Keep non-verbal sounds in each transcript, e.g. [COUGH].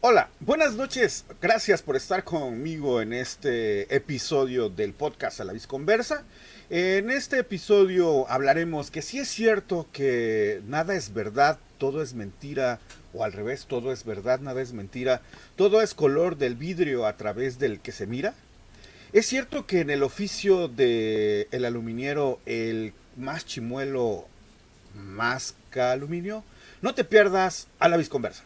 Hola, buenas noches. Gracias por estar conmigo en este episodio del podcast A la Conversa. En este episodio hablaremos que si es cierto que nada es verdad, todo es mentira, o al revés, todo es verdad, nada es mentira, todo es color del vidrio a través del que se mira. Es cierto que en el oficio el aluminiero el más chimuelo que aluminio. No te pierdas a la Visconversa.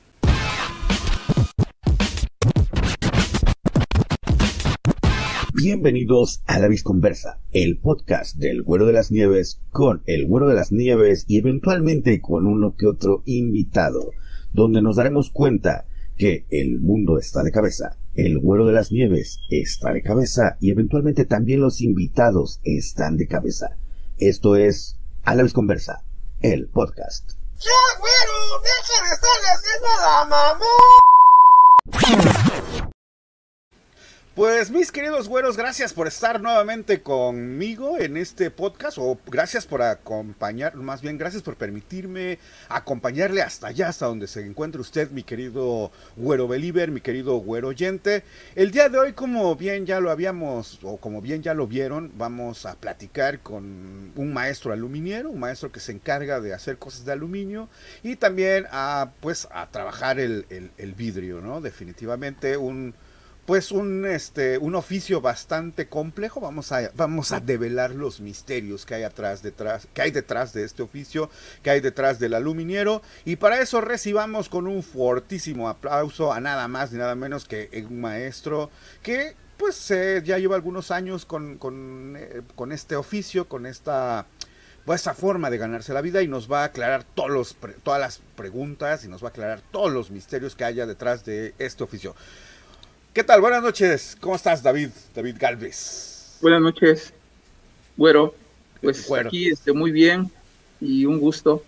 Bienvenidos a La Visconversa, el podcast del Güero de las Nieves con el Güero de las Nieves y eventualmente con uno que otro invitado, donde nos daremos cuenta que el mundo está de cabeza el güero de las nieves está de cabeza y eventualmente también los invitados están de cabeza. Esto es A la vez conversa, el podcast. ¡Ya, güero! ¡Deja de estarle haciendo la mamá! Pues mis queridos güeros, gracias por estar nuevamente conmigo en este podcast o gracias por acompañar, más bien gracias por permitirme acompañarle hasta allá, hasta donde se encuentre usted, mi querido güero believer, mi querido güero oyente. El día de hoy, como bien ya lo habíamos o como bien ya lo vieron, vamos a platicar con un maestro aluminiero, un maestro que se encarga de hacer cosas de aluminio y también a pues a trabajar el, el vidrio, ¿no? Definitivamente un pues un este un oficio bastante complejo vamos a vamos a develar los misterios que hay atrás detrás que hay detrás de este oficio que hay detrás del aluminiero y para eso recibamos con un fortísimo aplauso a nada más ni nada menos que un maestro que pues ya lleva algunos años con, con, eh, con este oficio con esta pues, esa forma de ganarse la vida y nos va a aclarar todos los, todas las preguntas y nos va a aclarar todos los misterios que haya detrás de este oficio. ¿Qué tal? Buenas noches. ¿Cómo estás, David? David Galvez. Buenas noches. Bueno, pues aquí esté muy bien y un gusto.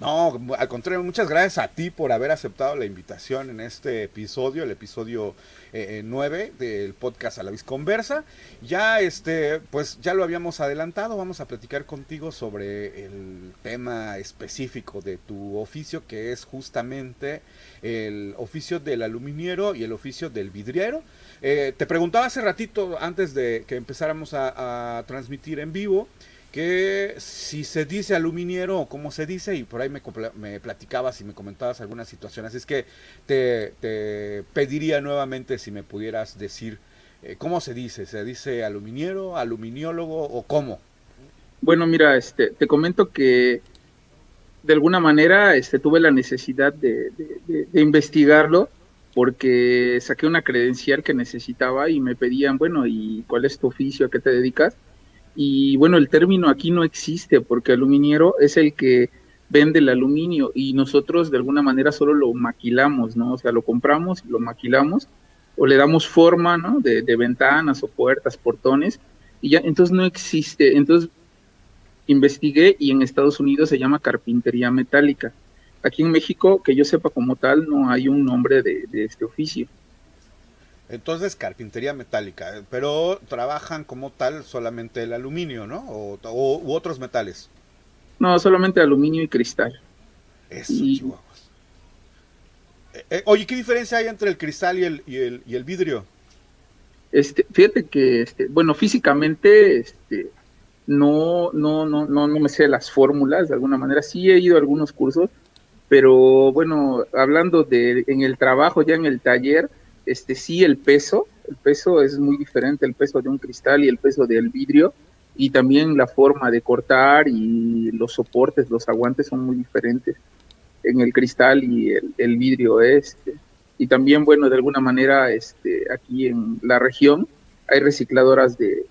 No, al contrario, muchas gracias a ti por haber aceptado la invitación en este episodio, el episodio 9 eh, del podcast A la Conversa. Ya este, pues ya lo habíamos adelantado, vamos a platicar contigo sobre el tema específico de tu oficio, que es justamente el oficio del aluminiero y el oficio del vidriero. Eh, te preguntaba hace ratito, antes de que empezáramos a transmitir en vivo, que si se dice aluminiero o cómo se dice, y por ahí me, me platicabas y me comentabas algunas situaciones, es que te, pediría nuevamente si me pudieras decir eh, cómo se dice, ¿se dice aluminiero, aluminiólogo o cómo? Bueno, mira, este, te comento que de alguna manera este, tuve la necesidad de, de investigarlo porque saqué una credencial que necesitaba y me pedían, bueno, ¿y cuál es tu oficio? ¿A qué te dedicas? Y bueno, el término aquí no existe porque aluminiero es el que vende el aluminio y nosotros de alguna manera solo lo maquilamos, ¿no? O sea, lo compramos, lo maquilamos o le damos forma, ¿no? De, ventanas o puertas, portones y ya, entonces no existe. Entonces investigué y en Estados Unidos se llama carpintería metálica. Aquí en México, que yo sepa como tal, no hay un nombre de este oficio. Entonces, carpintería metálica, pero trabajan como tal solamente el aluminio, ¿no? O, u otros metales. No, solamente aluminio y cristal. Eso, chihuahuas. Eh, eh, oye, ¿qué diferencia hay entre el cristal y el, y el, y el vidrio? Este, fíjate que, este, bueno, físicamente, este, no, no, no, no, no me sé las fórmulas de alguna manera. Sí he ido a algunos cursos, pero bueno, hablando de en el trabajo, ya en el taller, este sí el peso, el peso es muy diferente, el peso de un cristal y el peso del vidrio, y también la forma de cortar y los soportes, los aguantes son muy diferentes en el cristal y el, vidrio este. Y también, bueno, de alguna manera, este, aquí en la región hay recicladoras de,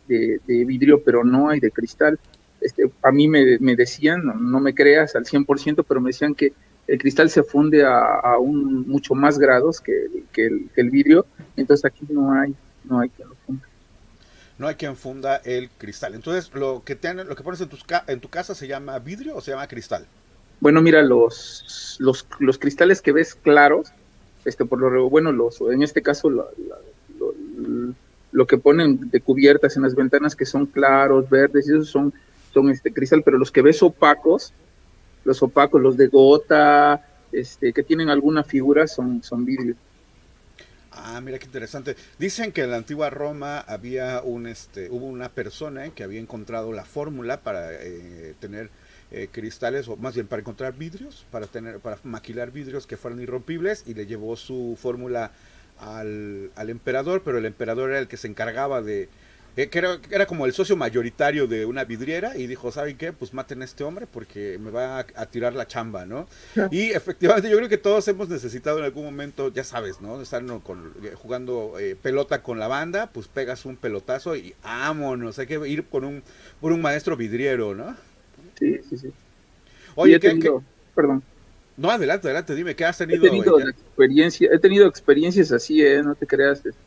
vidrio, pero no hay de cristal. Este, a mí me, decían, no, no, me creas al 100%, pero me decían que el cristal se funde a, un mucho más grados que, el, vidrio, entonces aquí no hay, no hay quien lo funda. No hay quien funda el cristal. Entonces, lo que lo que pones en, tus, en tu casa se llama vidrio o se llama cristal? Bueno, mira, los, los, los cristales que ves claros, este, por lo bueno, los, en este caso, lo, lo, que ponen de cubiertas en las ventanas que son claros, verdes, esos son, son este cristal, pero los que ves opacos, los opacos, los de gota, este, que tienen alguna figura, son, son vidrio. Ah, mira qué interesante. Dicen que en la antigua Roma había un, este, hubo una persona que había encontrado la fórmula para eh, tener eh, cristales, o más bien para encontrar vidrios, para tener, para maquilar vidrios que fueran irrompibles, y le llevó su fórmula al, al emperador, pero el emperador era el que se encargaba de, que era, era, como el socio mayoritario de una vidriera y dijo, ¿saben qué? Pues maten a este hombre porque me va a, tirar la chamba, ¿no? Y efectivamente yo creo que todos hemos necesitado en algún momento, ya sabes, ¿no? Estar con, eh, jugando eh, pelota con la banda, pues pegas un pelotazo y vámonos, hay que ir con un, por un maestro vidriero, ¿no? Sí, sí, sí. Oye, ¿qué, Perdón. No, adelante, adelante, dime, ¿qué has tenido? He tenido, experiencia, he tenido experiencias así, ¿eh? No te creas, este,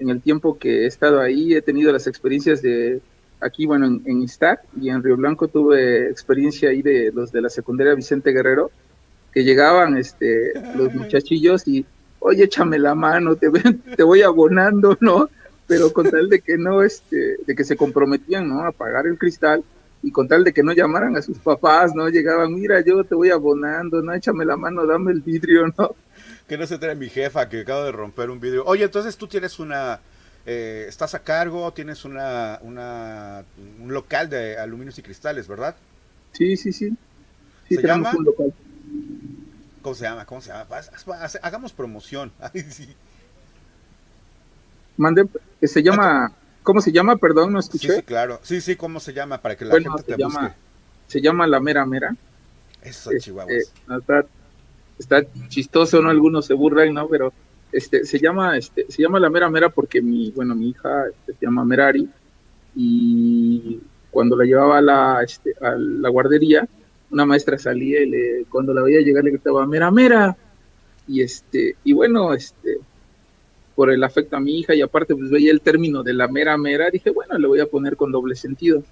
en el tiempo que he estado ahí he tenido las experiencias de aquí, bueno, en, en Iztac y en Río Blanco tuve experiencia ahí de los de la secundaria Vicente Guerrero, que llegaban este, los muchachillos y, oye, échame la mano, te, [LAUGHS] te voy abonando, ¿no? Pero con tal de que no, este, de que se comprometían, ¿no? A pagar el cristal y con tal de que no llamaran a sus papás, ¿no? Llegaban, mira, yo te voy abonando, no, échame la mano, dame el vidrio, ¿no? Que no se trae mi jefa que acaba de romper un vidrio. Oye, entonces tú tienes una, eh, estás a cargo, tienes una, una, un local de aluminios y cristales, ¿verdad? Sí, sí, sí. ¿Se llama? ¿Cómo se llama? ¿Cómo se llama? Hagamos promoción. [LAUGHS] Ay, sí. Mande, eh, se llama, ¿cómo se llama? Perdón, no escuché. Sí, sí, claro. Sí, sí, ¿cómo se llama? Para que la gente te llama, busque. Se llama La Mera Mera. Eso, Chihuahuas está chistoso, ¿no? Algunos se burlan, ¿no? Pero este, se llama, este, se llama la mera mera porque mi, bueno, mi hija este, se llama Merari y cuando la llevaba a la, este, a la guardería, una maestra salía y le, cuando la veía llegar le gritaba mera mera y este, y bueno, este, por el afecto a mi hija y aparte pues veía el término de la mera mera, dije, bueno, le voy a poner con doble sentido.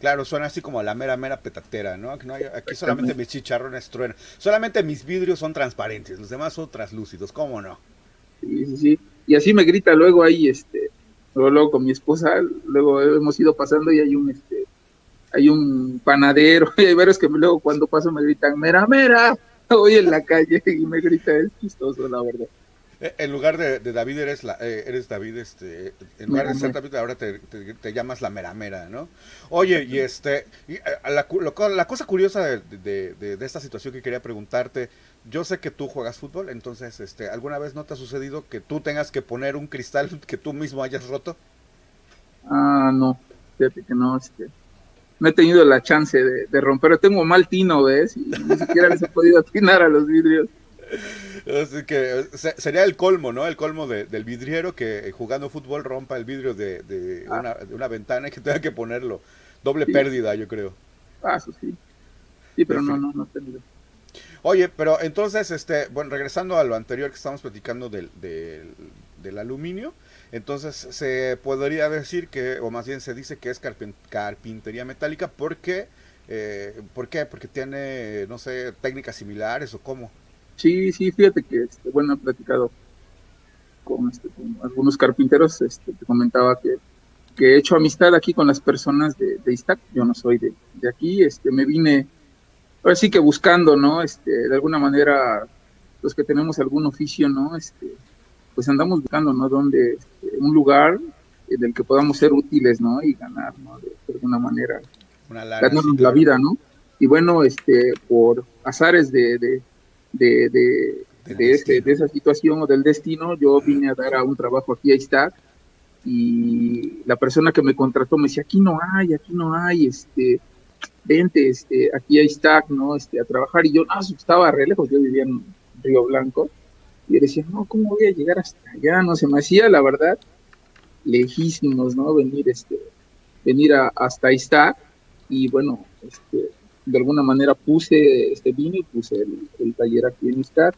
Claro, suena así como la mera, mera petatera, ¿no? Aquí, solamente mis chicharrones truenan. Solamente mis vidrios son transparentes, los demás son translúcidos, ¿cómo no? Sí, sí, sí. Y así me grita luego ahí, este, luego, con mi esposa, luego hemos ido pasando y hay un, este, hay un panadero, [LAUGHS] y hay varios que luego cuando paso me gritan, mera, mera, [LAUGHS] voy en la calle y me grita, es chistoso, la verdad. Eh, en lugar de, David eres la, eh, eres David, este, en lugar de ser David ahora te, llamas la meramera, ¿no? Oye, y este, eh, la, la cosa curiosa de, de, esta situación que quería preguntarte, yo sé que tú juegas fútbol, entonces, este, ¿alguna vez no te ha sucedido que tú tengas que poner un cristal [LAUGHS] que tú mismo hayas roto? Ah, no, fíjate que no, este, no he tenido la chance de, romper, tengo mal tino, ¿ves? Y ni siquiera les he podido [LAUGHS] atinar a los vidrios. Así que sería el colmo, ¿no? El colmo del vidriero que eh, jugando fútbol rompa el vidrio de, ah. una, de una, ventana y que tenga que ponerlo. Doble pérdida, yo creo. Ah, eso sí. Sí, pero no, no, no tenido. Oye, pero entonces, este, bueno, regresando a lo anterior que estábamos platicando del, del, aluminio, entonces se podría decir que, o más bien se dice que es carpintería metálica porque, eh, ¿por qué? Porque tiene, no sé, técnicas similares o cómo. Sí, sí, fíjate que, este, bueno, he platicado con, este, algunos carpinteros, este, te comentaba que, he hecho amistad aquí con las personas de, de Iztac, yo no soy de, aquí, este, me vine, ahora sí que buscando, ¿no? Este, de alguna manera, los que tenemos algún oficio, ¿no? Este, pues andamos buscando, ¿no? Donde, este, un lugar del que podamos ser útiles, ¿no? Y ganar, ¿no? De, alguna manera, ganarnos la vida, ¿no? Y bueno, este, por azares de, de, de, de, este, de esa situación o del destino, yo vine a dar a un trabajo aquí a Iztac y la persona que me contrató me decía, aquí no hay, aquí no hay, este, vente, este, aquí a Iztac, ¿no? Este, a trabajar y yo, no, estaba re lejos, yo vivía en Río Blanco y yo decía, no, ¿cómo voy a llegar hasta allá? No, se me hacía, la verdad, lejísimos, ¿no? Venir, este, venir a, hasta Iztac y bueno, este, de alguna manera puse este vino y puse el, taller aquí en Istar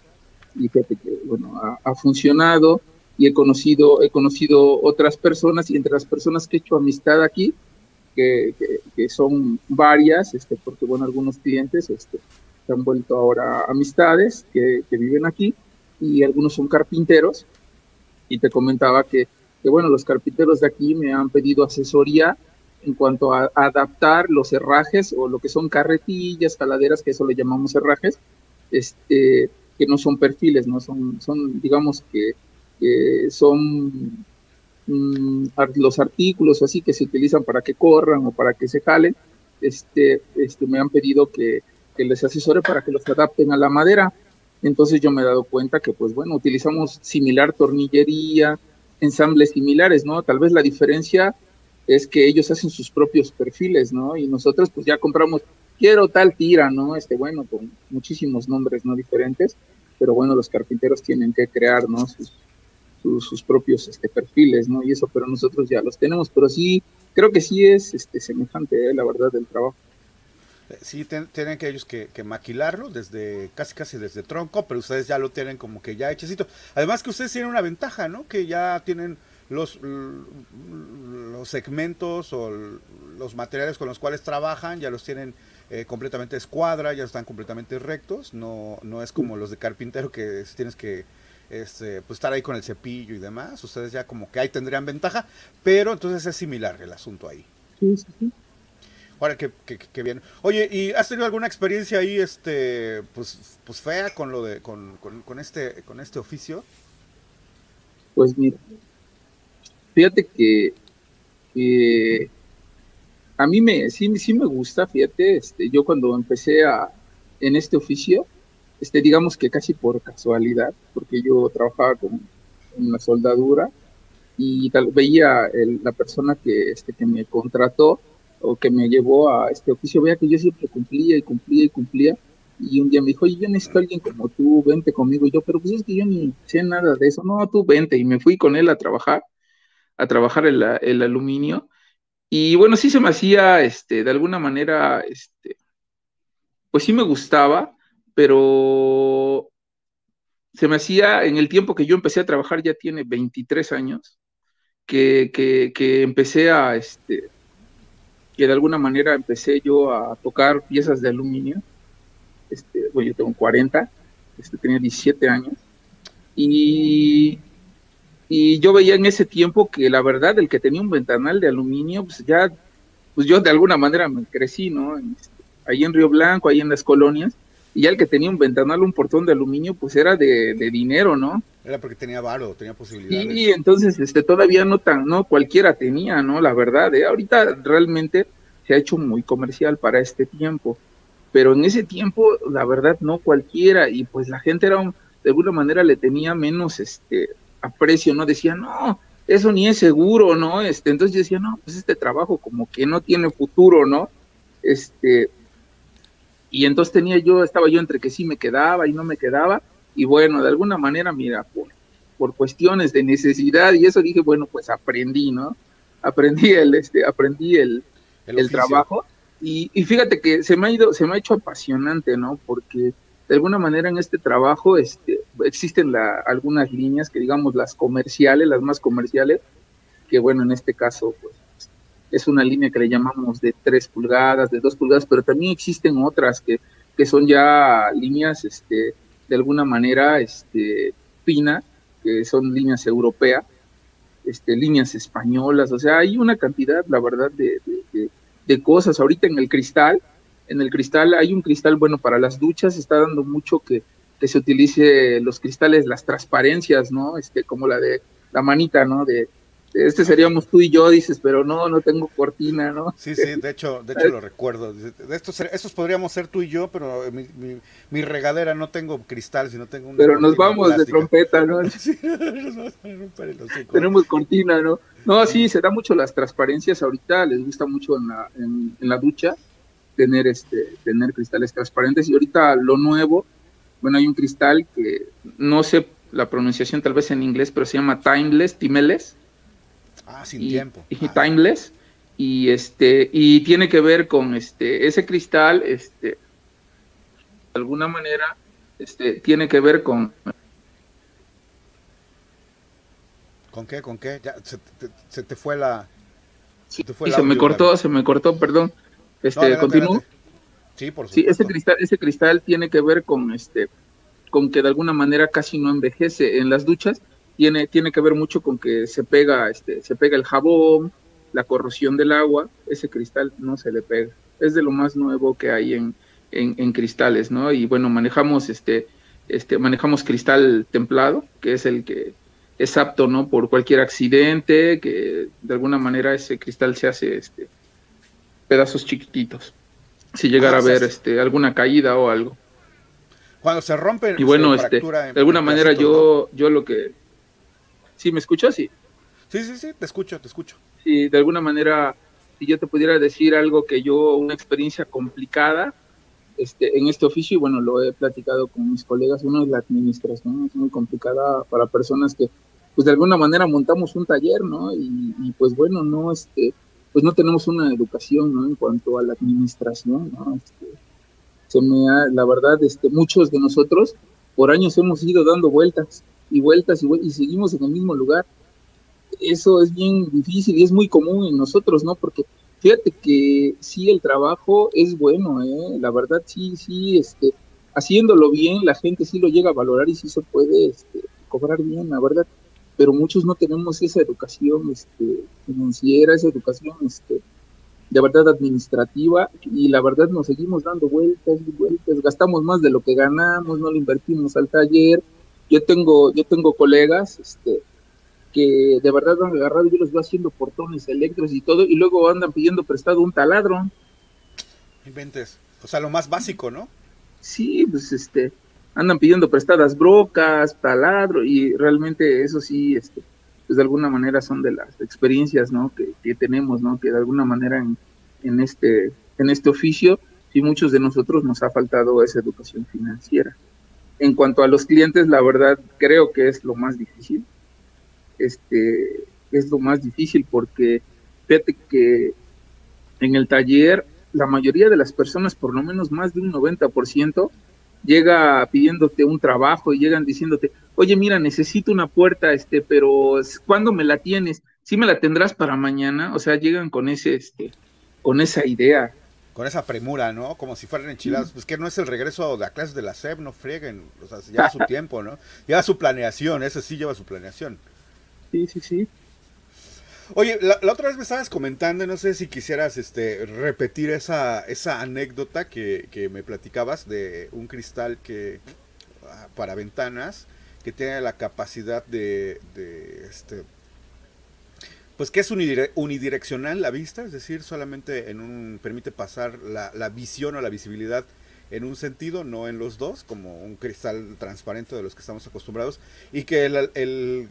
y fíjate que bueno ha, funcionado y he conocido he conocido otras personas y entre las personas que he hecho amistad aquí que, que, son varias este porque bueno algunos clientes este se han vuelto ahora amistades que, que viven aquí y algunos son carpinteros y te comentaba que, que bueno los carpinteros de aquí me han pedido asesoría en cuanto a, adaptar los herrajes o lo que son carretillas, caladeras, que eso le llamamos herrajes, este, que no son perfiles, no son, son digamos que que son mm, los artículos así que se utilizan para que corran o para que se jalen, este, este, me han pedido que, que les asesore para que los adapten a la madera. Entonces yo me he dado cuenta que, pues bueno, utilizamos similar tornillería, ensambles similares, ¿no? Tal vez la diferencia es que ellos hacen sus propios perfiles, ¿no? Y nosotros pues ya compramos, quiero tal tira, ¿no? Este, bueno, con muchísimos nombres, ¿no? Diferentes, pero bueno, los carpinteros tienen que crear, ¿no? Sus, sus, propios este, perfiles, ¿no? Y eso, pero nosotros ya los tenemos, pero sí, creo que sí es este, semejante, ¿eh? la verdad, del trabajo. Eh, sí, tienen que ellos que, maquilarlo desde casi casi desde tronco, pero ustedes ya lo tienen como que ya hechecito. Además que ustedes tienen una ventaja, ¿no? Que ya tienen los, los segmentos o los materiales con los cuales trabajan, ya los tienen eh, completamente escuadra, ya están completamente rectos, no, no es como los de carpintero que tienes que este, pues estar ahí con el cepillo y demás, ustedes ya como que ahí tendrían ventaja, pero entonces es similar el asunto ahí. Sí, sí, sí. Ahora, qué, bien. Oye, ¿y has tenido alguna experiencia ahí, este, pues, pues fea con lo de, con, con, este, con este oficio? Pues mira, fíjate que a mí me, sí, sí me gusta, fíjate, este, yo cuando empecé a, en este oficio, este, digamos que casi por casualidad, porque yo trabajaba con una soldadura y tal, veía la persona que, este, que me contrató, o que me llevó a este oficio, vea que yo siempre cumplía y cumplía y cumplía. Y un día me dijo, oye, yo necesito a alguien como tú, vente conmigo. Y yo, pero pues es que yo ni sé nada de eso. No, tú vente. Y me fui con él a trabajar, a trabajar el, aluminio. Y bueno, sí se me hacía, este, de alguna manera, este, pues sí me gustaba, pero se me hacía en el tiempo que yo empecé a trabajar, ya tiene 23 años, que, que, que empecé a, este, que de alguna manera empecé yo a tocar piezas de aluminio. Este, bueno, yo tengo 40, este, tenía 17 años. Y, y yo veía en ese tiempo que la verdad, el que tenía un ventanal de aluminio, pues ya, pues yo de alguna manera me crecí, ¿no? Ahí en Río Blanco, ahí en las colonias, y ya el que tenía un ventanal, un portón de aluminio, pues era de, de dinero, ¿no? Era porque tenía varo, tenía posibilidades. Y entonces este, todavía no tan, no cualquiera tenía, ¿no? La verdad, ¿eh? ahorita realmente se ha hecho muy comercial para este tiempo, pero en ese tiempo, la verdad, no cualquiera, y pues la gente era, de alguna manera le tenía menos este aprecio, ¿no? Decía, no, eso ni es seguro, ¿no? Este, entonces yo decía, no, pues este trabajo como que no tiene futuro, ¿no? Este, y entonces tenía yo, estaba yo entre que sí me quedaba y no me quedaba, y bueno, de alguna manera, mira, por, por cuestiones de necesidad y eso dije, bueno, pues aprendí, ¿no? Aprendí el, este, aprendí el, el, trabajo, y, y, fíjate que se me ha ido, se me ha hecho apasionante, ¿no? Porque de alguna manera en este trabajo este, existen algunas líneas que digamos las comerciales, las más comerciales, que bueno, en este caso, pues es una línea que le llamamos de 3 pulgadas, de 2 pulgadas, pero también existen otras que, que son ya líneas este, de alguna manera este, fina, que son líneas europeas, este, líneas españolas, o sea, hay una cantidad, la verdad, de, de, cosas. Ahorita en el cristal, en el cristal hay un cristal, bueno, para las duchas está dando mucho que, que se utilice los cristales, las transparencias, ¿no? Este, como la de la manita, ¿no? De, este seríamos tú y yo, dices, pero no, no tengo cortina, ¿no? Sí, sí, de hecho, de hecho lo recuerdo. De estos, estos podríamos ser tú y yo, pero mi, mi, regadera no tengo cristal, sino tengo Pero nos vamos de trompeta, ¿no? [LAUGHS] Sí, [LAUGHS] Tenemos cortina, ¿no? No, sí, se da mucho las transparencias ahorita, les gusta mucho en la, en, la ducha tener este tener cristales transparentes y ahorita lo nuevo, bueno, hay un cristal que no sé la pronunciación tal vez en inglés, pero se llama Timeless, Timeless Ah, sin tiempo. Y timeless. Y este, y tiene que ver con este, ese cristal, este, de alguna manera, este, tiene que ver con ¿Con qué? ¿Con qué? Ya, se, te, fue la. Se fue se me cortó, se me cortó, perdón. Este, continúo. Sí, por supuesto. Sí, ese cristal, ese cristal tiene que ver con este, con que de alguna manera casi no envejece en las duchas tiene, tiene que ver mucho con que se pega, este, se pega el jabón, la corrosión del agua, ese cristal no se le pega. Es de lo más nuevo que hay en, en, cristales, ¿no? Y bueno, manejamos este, este, manejamos cristal templado, que es el que, es apto, ¿no? Por cualquier accidente, que de alguna manera ese cristal se hace este, pedazos chiquititos. Si llegara Ah, a ver sí. este, alguna caída o algo. Cuando se rompe. Y bueno, este, en- de alguna manera yo, yo lo que... ¿Sí me escuchas? Sí. Sí, sí, sí, te escucho, te escucho. si de alguna manera, si yo te pudiera decir algo que yo, una experiencia complicada este, en este oficio, y bueno, lo he platicado con mis colegas, uno es la administración, es muy complicada para personas que, pues de alguna manera montamos un taller, ¿no? Y, y, pues bueno, no, este, pues no tenemos una educación, ¿no? En cuanto a la administración, ¿no? Este, se me ha, la verdad, este, muchos de nosotros por años hemos ido dando vueltas y vueltas y, y seguimos en el mismo lugar eso es bien difícil y es muy común en nosotros, ¿no? Porque fíjate que sí, el trabajo es bueno, ¿eh? La verdad, sí, sí, este, haciéndolo bien, la gente sí lo llega a valorar y sí se puede este, cobrar bien, la verdad. Pero muchos no tenemos esa educación este, financiera, esa educación este, de verdad administrativa y la verdad nos seguimos dando vueltas y vueltas, gastamos más de lo que ganamos, no lo invertimos al taller. Yo tengo, yo tengo colegas, este, que de verdad han agarrado, yo los veo haciendo portones eléctricos y todo, y luego andan pidiendo prestado un taladro. Inventes. O sea, lo más básico, ¿no? Sí, pues este, andan pidiendo prestadas brocas, taladro, y realmente eso sí, este, pues de alguna manera son de las experiencias, ¿no? Que, que tenemos, ¿no? Que de alguna manera en, este, en este oficio, sí muchos de nosotros nos ha faltado esa educación financiera. En cuanto a los clientes, la verdad creo que es lo más difícil. Este, es lo más difícil porque fíjate que en el taller la mayoría de las personas, por lo menos más de un 90%, llega pidiéndote un trabajo y llegan diciéndote, oye, mira, necesito una puerta, este, pero ¿cuándo me la tienes? ¿Sí me la tendrás para mañana? O sea, llegan con ese, este, con esa idea. Con esa premura, ¿no? Como si fueran enchilados. Pues que no es el regreso de a clases de la SEP, no frieguen. O sea, [LAUGHS] lleva su tiempo, ¿no? Lleva su planeación, ese sí lleva su planeación. Sí, sí, sí. Oye, la, otra vez me estabas comentando, no sé si quisieras este, repetir esa, esa anécdota que, me platicabas de un cristal que ah, para ventanas que tiene la capacidad de, de este, pues que es unidire- unidireccional la vista, es decir, solamente en un permite pasar la visión o la visibilidad en un sentido, no en los dos, como un cristal transparente de los que estamos acostumbrados, y que el,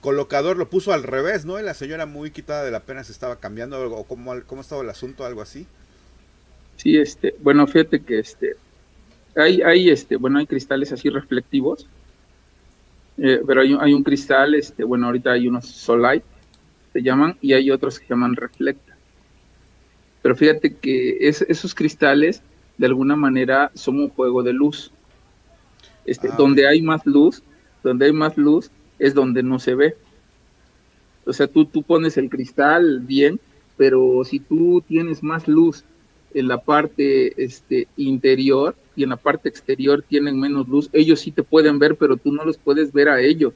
colocador lo puso al revés, ¿no? Y la señora muy quitada de la pena se estaba cambiando, o cómo, cómo estaba el asunto, algo así. Sí, este, bueno, fíjate que este, hay, hay, este, bueno, hay cristales así reflectivos, eh, pero hay, hay un cristal, este, bueno, ahorita hay unos Solite, se llaman, y hay otros que se llaman Reflecta. Pero fíjate que es- esos cristales, de alguna manera, son un juego de luz. Este, Ah, donde hay más luz, donde hay más luz, es donde no se ve. O sea, tú, tú pones el cristal bien, pero si tú tienes más luz en la parte este, interior y en la parte exterior tienen menos luz, ellos sí te pueden ver, pero tú no los puedes ver a ellos.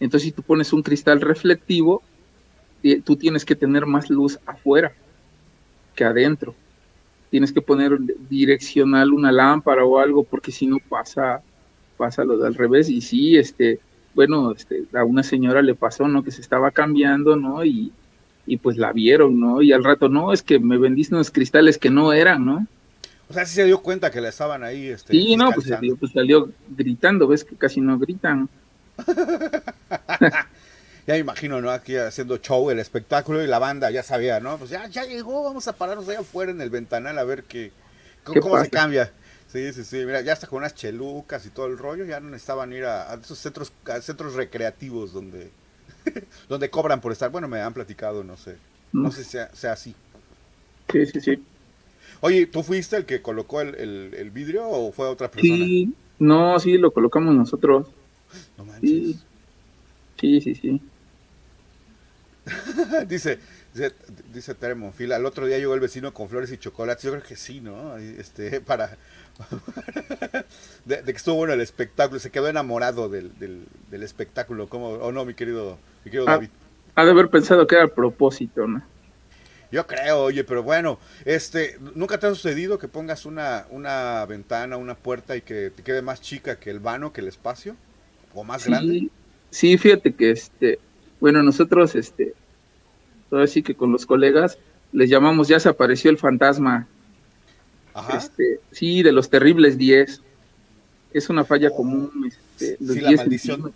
Entonces, si tú pones un cristal reflectivo, eh, tú tienes que tener más luz afuera que adentro. Tienes que poner direccional una lámpara o algo, porque si no pasa, pasa lo del revés. Y sí, este, bueno, este, a una señora le pasó, ¿no? Que se estaba cambiando, ¿no? Y, y pues la vieron, ¿no? Y al rato, no, es que me vendiste unos cristales que no eran, ¿no? O sea, sí se dio cuenta que la estaban ahí. Este, Sí, no, pues, fiscalizando. pues salió gritando, ves que casi no gritan. [LAUGHS] Ya me imagino, ¿no? Aquí haciendo show, el espectáculo y la banda, ya sabía, ¿no? Pues ya, ya llegó, vamos a pararnos allá afuera en el ventanal a ver qué, cómo, ¿Qué cómo se cambia. Sí, sí, sí, mira, ya hasta con unas chelucas y todo el rollo, ya no necesitaban ir a, a esos centros, a centros recreativos donde, [LAUGHS] donde cobran por estar. Bueno, me han platicado, no sé, no sé si sea, sea así. Sí, sí, sí. Oye, ¿tú fuiste el que colocó el, el- el vidrio o fue otra persona? Sí, no, sí, lo colocamos nosotros. [GASPS] No manches. Sí, sí, sí, sí. [LAUGHS] dice, dice, dice Tere al otro día llegó el vecino con flores y chocolates. Yo creo que sí, ¿no? Este, [LAUGHS] para [LAUGHS] de, de que estuvo bueno el espectáculo, se quedó enamorado del, del, del espectáculo, ¿cómo? ¿O no, mi querido, mi querido Ah. David? Ha de haber pensado que era a propósito, ¿no? Yo creo, oye, pero bueno, este, ¿nunca te ha sucedido que pongas una, una ventana, una puerta y que te quede más chica que el vano, que el espacio? ¿O más grande? Sí, Sí, fíjate que este, bueno, nosotros, este, todo así que con los colegas les llamamos, ya se apareció el fantasma. Ajá. Este, sí, de los terribles 10. Es una falla común. Este, sí, la maldición.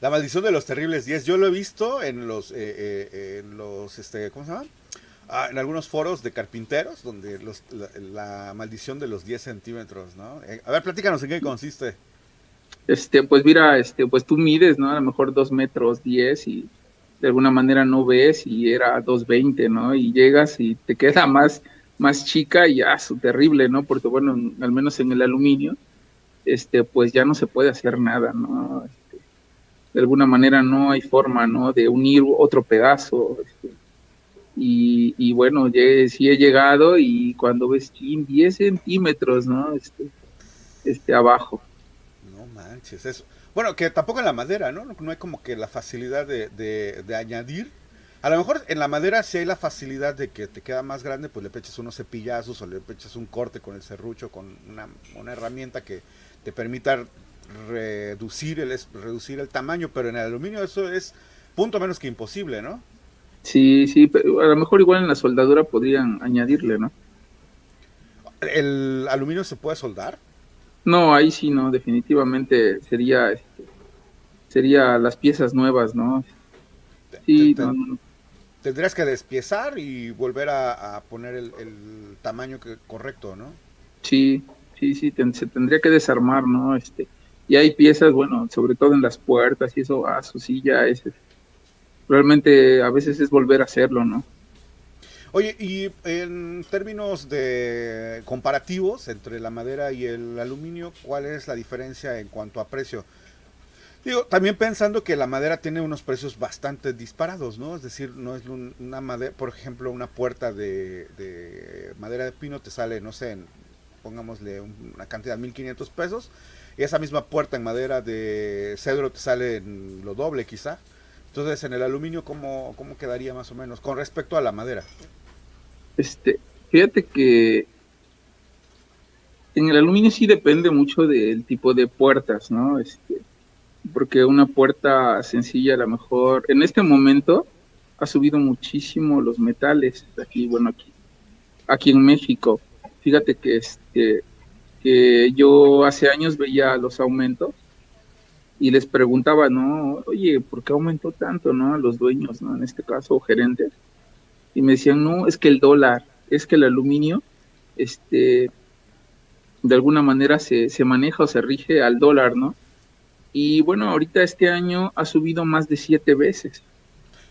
La maldición de los terribles 10. Yo lo he visto en los, eh, eh, en los, este, ¿cómo se llama? Ah, en algunos foros de carpinteros, donde los, la, maldición de los 10 centímetros, ¿no? Eh, a ver, platícanos en qué consiste. Este, pues mira, este, pues tú mides, ¿no? A lo mejor 2 metros 10 y de alguna manera no ves y era 2.20, ¿no? Y llegas y te queda más, más chica y ya, su terrible, ¿no? Porque bueno, al menos en el aluminio, este, pues ya no se puede hacer nada, ¿no? Este, de alguna manera no hay forma, ¿no? De unir otro pedazo, este, y, y, bueno, sí he llegado y cuando ves 10 centímetros, ¿no? Este, este abajo. Manches, eso. Bueno, que tampoco en la madera, ¿no? No hay como que la facilidad de, de, añadir. A lo mejor en la madera sí hay la facilidad de que te queda más grande, pues le pechas unos cepillazos o le pechas un corte con el serrucho, con una, una herramienta que te permita reducir el, reducir el tamaño, pero en el aluminio eso es punto menos que imposible, ¿no? Sí, sí, pero a lo mejor igual en la soldadura podrían añadirle, ¿no? ¿El aluminio se puede soldar? No, ahí sí, no, definitivamente sería, este, sería las piezas nuevas, ¿no? Sí, Tendrías que despiezar y volver a, poner el, tamaño que, correcto, ¿no? Sí, sí, sí, se tendría que desarmar, ¿no? Este, y hay piezas, bueno, sobre todo en las puertas y eso, ah, eso sí ya es, realmente a veces es volver a hacerlo, ¿no? Oye, y en términos de comparativos entre la madera y el aluminio, ¿cuál es la diferencia en cuanto a precio? Digo, también pensando que la madera tiene unos precios bastante disparados, ¿no? Es decir, no es una madera, por ejemplo, una puerta de, madera de pino te sale, no sé, pongámosle una cantidad de 1500 pesos, y esa misma puerta en madera de cedro te sale en lo doble quizá. Entonces, en el aluminio, ¿cómo, ¿cómo quedaría más o menos con respecto a la madera? Este, fíjate que en el aluminio sí depende mucho del tipo de puertas, ¿no? Este, porque una puerta sencilla a lo mejor, en este momento ha subido muchísimo los metales aquí, bueno, aquí, aquí en México. Fíjate que este, que yo hace años veía los aumentos y les preguntaba, ¿no? Oye, ¿por qué aumentó tanto, no? A los dueños, ¿no? En este caso, gerentes. Y me decían, no, es que el dólar, es que el aluminio, este, de alguna manera se, se maneja o se rige al dólar, ¿no? Y bueno, ahorita este año ha subido más de siete veces.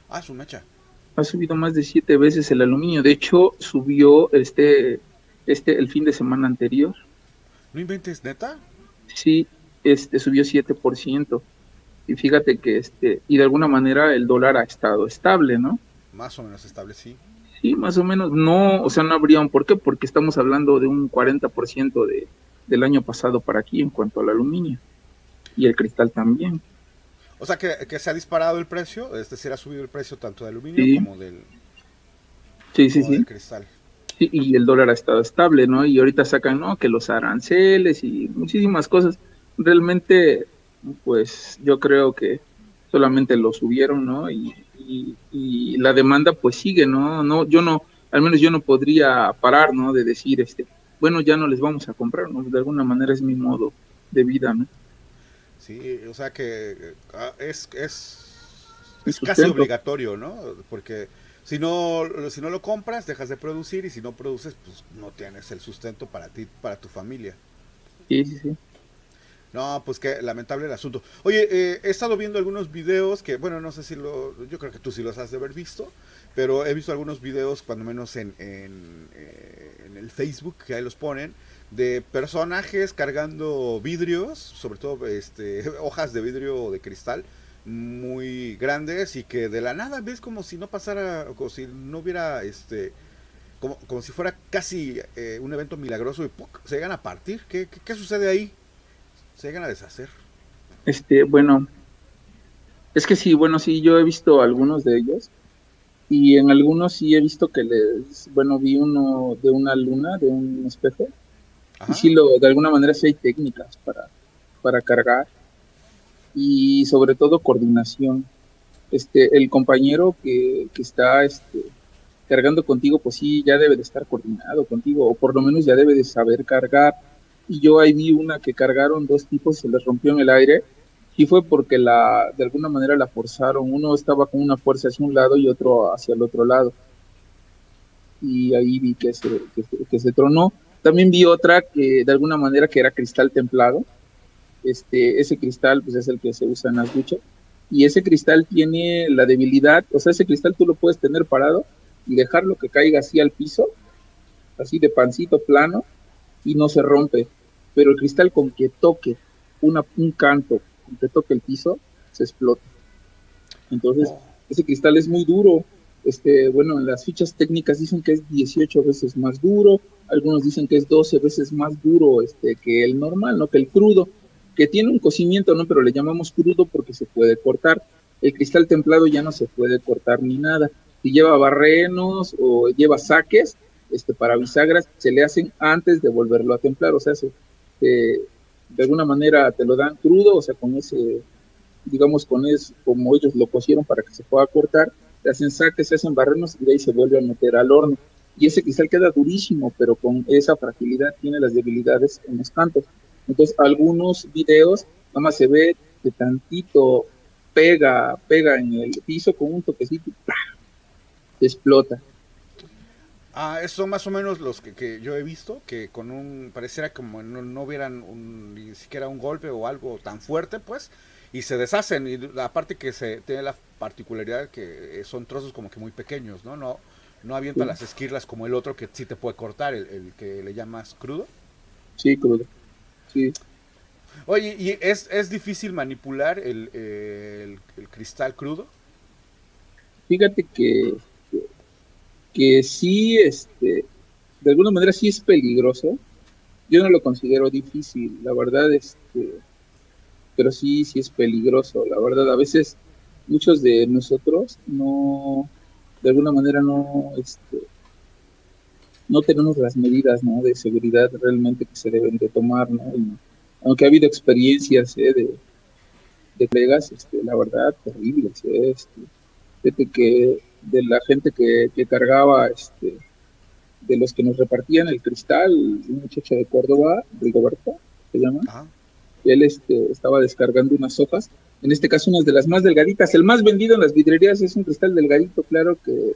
Ah, su mecha. Ha subido más de siete veces el aluminio. De hecho, subió este, este, el fin de semana anterior. ¿No inventes neta? Sí, este subió 7%. Y fíjate que este, y de alguna manera el dólar ha estado estable, ¿no? Más o menos estable, sí. Sí, más o menos. No, o sea, no habría un por qué, porque estamos hablando de un 40% de, del año pasado para aquí en cuanto al aluminio. Y el cristal también. O sea, que, se ha disparado el precio, es decir, ha subido el precio tanto del aluminio como del, sí, sí, sí. cristal. Sí, y el dólar ha estado estable, ¿no? Y ahorita sacan, ¿no? Que los aranceles y muchísimas cosas realmente, pues yo creo que solamente lo subieron, ¿no? Y, la demanda pues sigue, ¿no? No, yo no, al menos yo no podría parar, ¿no? De decir, este, bueno, ya no les vamos a comprar, ¿no? De alguna manera es mi modo de vida, ¿no? Sí, o sea que ah, es, es, es casi obligatorio, ¿no? Porque si no, si no lo compras, dejas de producir y si no produces, pues no tienes el sustento para ti, para tu familia. Sí, sí, sí. No, pues qué lamentable el asunto. Oye, eh, he estado viendo algunos videos que, bueno, no sé si lo, yo creo que tú sí los has de haber visto, pero he visto algunos videos, cuando menos en, en, eh, el Facebook, que ahí los ponen, de personajes cargando vidrios, sobre todo este, [LAUGHS] hojas de vidrio o de cristal, muy grandes y que de la nada ves como si no pasara, como si no hubiera, este, como, como si fuera casi eh, un evento milagroso y se llegan a partir. ¿Qué, qué, qué sucede ahí? Se llegan a deshacer. Este, bueno, es que sí, bueno, sí, yo he visto algunos de ellos y en algunos sí he visto que les, bueno, vi uno de una luna, de un espejo, y sí, lo, de alguna manera sí hay técnicas para, para cargar. y sobre todo coordinación. Este, el compañero que, que está este, cargando contigo, pues sí, ya debe de estar coordinado contigo, o por lo menos ya debe de saber cargar. Y yo ahí vi una que cargaron dos tipos, se les rompió en el aire, y fue porque la, de alguna manera la forzaron. Uno estaba con una fuerza hacia un lado y otro hacia el otro lado. Y ahí vi que se, que, se tronó. También vi otra que de alguna manera que era cristal templado. Este, ese cristal pues es el que se usa en las duchas. Y ese cristal tiene la debilidad, o sea, ese cristal tú lo puedes tener parado y dejarlo que caiga así al piso, así de pancito plano, y no se rompe. Pero el cristal con que toque una, un canto, con que toque el piso, se explota. Entonces, ese cristal es muy duro. Este, bueno, en las fichas técnicas dicen que es 18 veces más duro, algunos dicen que es 12 veces más duro este, que el normal, ¿no? Que el crudo, que tiene un cocimiento, ¿no? Pero le llamamos crudo porque se puede cortar. El cristal templado ya no se puede cortar ni nada si lleva barrenos o lleva saques este, para bisagras, se le hacen antes de volverlo a templar, o sea, se, de alguna manera te lo dan crudo, o sea, con ese, digamos, con eso, como ellos lo cosieron para que se pueda cortar, se hacen saques, se hacen barrenos y de ahí se vuelve a meter al horno. Y ese cristal queda durísimo, pero con esa fragilidad tiene las debilidades en los cantos. Entonces, algunos videos, nada más se ve que tantito pega, pega en el piso con un toquecito y explota. Ah, son más o menos los que, yo he visto, que con un, pareciera como no, no hubieran ni siquiera un golpe o algo tan fuerte, pues, y se deshacen. Y aparte que se tiene la particularidad que son trozos como que muy pequeños, ¿no? No, no avienta las esquirlas como el otro que sí te puede cortar, el, que le llamas crudo. Sí, crudo. Sí. Oye, ¿y es, es difícil manipular el, el cristal crudo? Fíjate que que sí, este, de alguna manera sí es peligroso. Yo no lo considero difícil, la verdad, este, pero sí, sí es peligroso, la verdad. A veces muchos de nosotros no, de alguna manera no, este, no tenemos las medidas, ¿no? De seguridad realmente que se deben de tomar, ¿no? aunque ha habido experiencias ¿eh? de, de plegas, este, la verdad, terribles, ¿eh? este, que de la gente que, cargaba, este, de los que nos repartían el cristal, un muchacho de Córdoba, Rigoberto, se llama. Él este, estaba descargando unas hojas, en este caso unas de las más delgaditas. El más vendido en las vidrerías es un cristal delgadito, claro que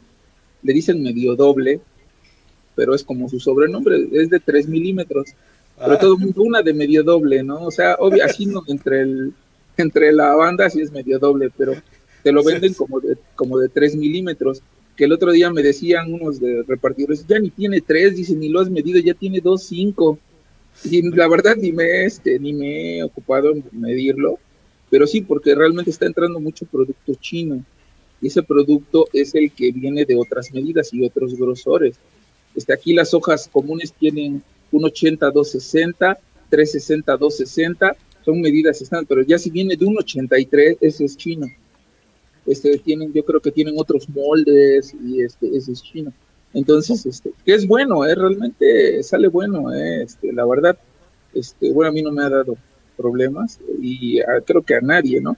le dicen medio doble, pero es como su sobrenombre, es de 3 milímetros. Pero ah. todo mundo una de medio doble, ¿no? O sea, obvio, así no, entre, el, entre la banda sí es medio doble, pero te lo venden [LAUGHS] como de, como de 3 milímetros. Que el otro día me decían unos de repartidores, ya ni tiene 3, dicen, ni lo has medido, ya tiene 2,5. Y la verdad ni me, este, ni me he ocupado en medirlo, pero sí, porque realmente está entrando mucho producto chino. Y ese producto es el que viene de otras medidas y otros grosores. Este, aquí las hojas comunes tienen un 80, 260, 360, 260, son medidas estándar, pero ya si viene de un 83, ese es chino este, tienen, yo creo que tienen otros moldes y este, ese es chino. Entonces, este, que es bueno, ¿eh? realmente sale bueno, ¿eh? este, la verdad, este, bueno, a mí no me ha dado problemas y creo que a nadie, ¿no?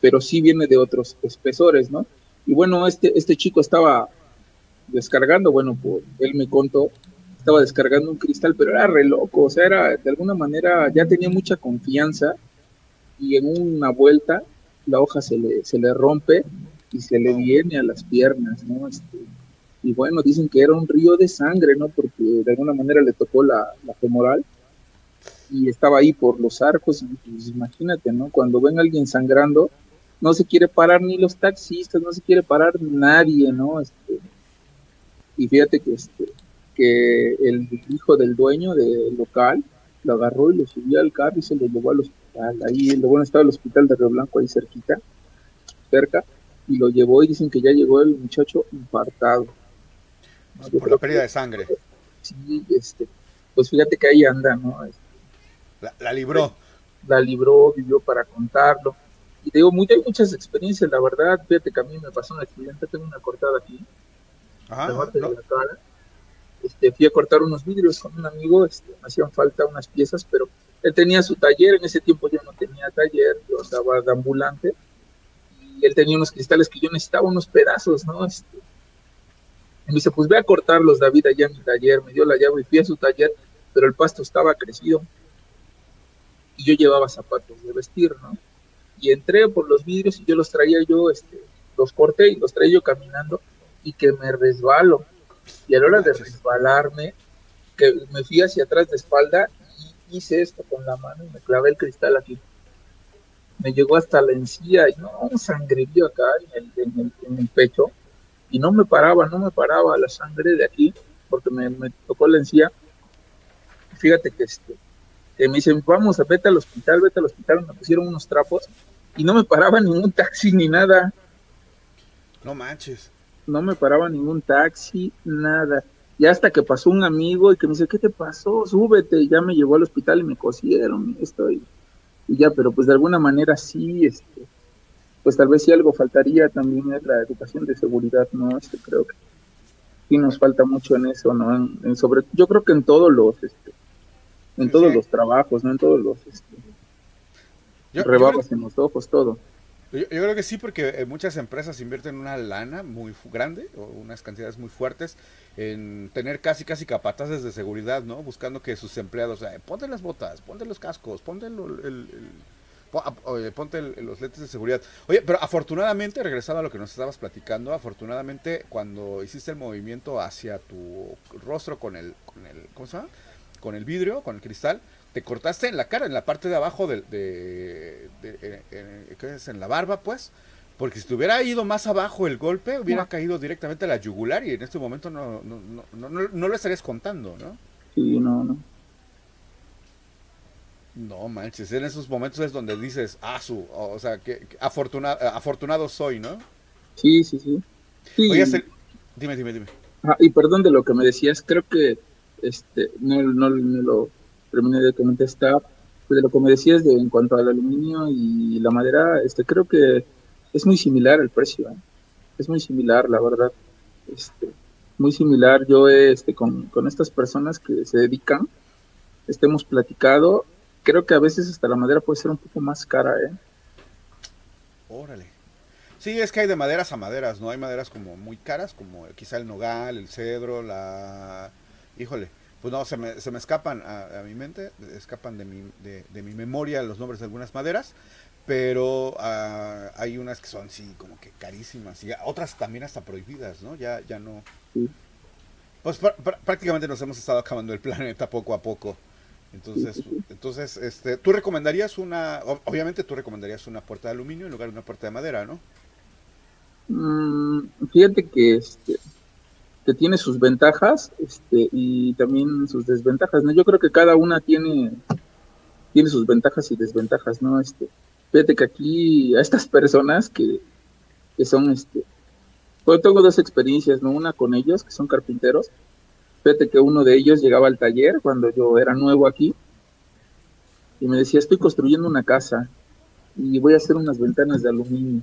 Pero sí viene de otros espesores, ¿no? Y bueno, este, este chico estaba descargando, bueno, por, él me contó, estaba descargando un cristal, pero era re loco, o sea, era de alguna manera, ya tenía mucha confianza y en una vuelta la hoja se le, se le rompe y se le viene a las piernas, ¿no? Este, y bueno, dicen que era un río de sangre, ¿no? Porque de alguna manera le tocó la, la femoral y estaba ahí por los arcos, y pues imagínate, ¿no? Cuando ven a alguien sangrando, no se quiere parar ni los taxistas, no se quiere parar nadie, ¿no? Este, y fíjate que, este, que el hijo del dueño del local lo agarró y lo subió al carro y se lo llevó a los ahí lo bueno estaba el hospital de Río Blanco ahí cerquita, cerca, y lo llevó y dicen que ya llegó el muchacho infartado. Por la pérdida de sangre. Sí, este, pues fíjate que ahí anda, ¿no? Este, la, libró. La libró, vivió para contarlo. Y te digo, muy, hay muchas experiencias, la verdad, fíjate que a mí me pasó un accidente, tengo una cortada aquí, Ajá, de la cara. Este, fui a cortar unos vidrios con un amigo, este, me hacían falta unas piezas, pero él tenía su taller, en ese tiempo yo no tenía taller, yo estaba de ambulante, y él tenía unos cristales que yo necesitaba, unos pedazos, ¿no? Este, y me dice, pues ve a cortarlos, David, allá en mi taller, me dio la llave y fui a su taller, pero el pasto estaba crecido, y yo llevaba zapatos de vestir, ¿no? Y entré por los vidrios y yo los traía yo, este, los corté y los traía yo caminando, y que me resbalo, y a la hora de resbalarme, que me fui hacia atrás de espalda hice esto con la mano y me clavé el cristal aquí. Me llegó hasta la encía y no, un sangrerío acá en el, pecho y no me paraba, no me paraba la sangre de aquí porque me, tocó la encía. Fíjate que, este, que me dicen, vamos, a vete al hospital, vete al hospital, me pusieron unos trapos y no me paraba ningún taxi ni nada. No manches. No me paraba ningún taxi, nada. Ya hasta que pasó un amigo y que me dice, ¿qué te pasó? Súbete. Y ya me llevó al hospital y me cosieron y esto. Y, ya, pero pues de alguna manera sí, este, pues tal vez si algo faltaría también es la educación de seguridad, ¿no? Este, creo que sí nos falta mucho en eso, ¿no? En, sobre, yo creo que en todos los, este, en todos los trabajos, ¿no? En todos los, este, rebabas en los ojos, todo. Yo, creo que sí, porque eh, muchas empresas invierten una lana muy grande o unas cantidades muy fuertes en tener casi casi capataces de seguridad, ¿no? Buscando que sus empleados, eh, las botas, ponte los cascos, ponte el, ponte los lentes de seguridad. Oye, pero afortunadamente, regresando a lo que nos estabas platicando, afortunadamente cuando hiciste el movimiento hacia tu rostro con el, con el, ¿cómo se llama? Con el vidrio, con el cristal, te cortaste en la cara, en la parte de abajo de, de, ¿qué es? En la barba, pues. Porque si te hubiera ido más abajo el golpe, hubiera caído directamente a la yugular y en este momento no, no, no, no, no lo estarías contando, ¿no? Sí, no, no. No manches, en esos momentos es donde dices, ah, su, o sea, que, afortunado, afortunado soy, ¿no? Sí, sí, sí. Oye, dime, dime, dime. Ah, y perdón de lo que me decías, creo que este no, no, no lo terminé de comentar, está, pues de lo que me decías de, en cuanto al aluminio y la madera, este creo que es muy similar el precio, ¿eh? es muy similar, la verdad, este, muy similar. Yo este, con, con estas personas que se dedican, este, hemos platicado, creo que a veces hasta la madera puede ser un poco más cara, ¿eh? Órale. Sí, es que hay de maderas a maderas, ¿no? Hay maderas como muy caras, como quizá el nogal, el cedro, la... Híjole, pues no, se me, se me escapan a, mi mente, escapan de mi, de, de mi memoria los nombres de algunas maderas, pero ah, hay unas que son sí como que carísimas y otras también hasta prohibidas, ¿no? Ya ya no. Pues prácticamente nos hemos estado acabando el planeta poco a poco. Entonces, entonces este, tú recomendarías una obviamente tú recomendarías una puerta de aluminio en lugar de una puerta de madera, ¿no? Mm, fíjate que este que tiene sus ventajas este, y también sus desventajas, ¿no? Yo creo que cada una tiene tiene sus ventajas y desventajas, ¿no? Este, Fíjate que aquí a estas personas que, que son, este, tengo dos experiencias, ¿no? Una con ellos, que son carpinteros. Fíjate que uno de ellos llegaba al taller cuando yo era nuevo aquí y me decía, estoy construyendo una casa y voy a hacer unas ventanas de aluminio.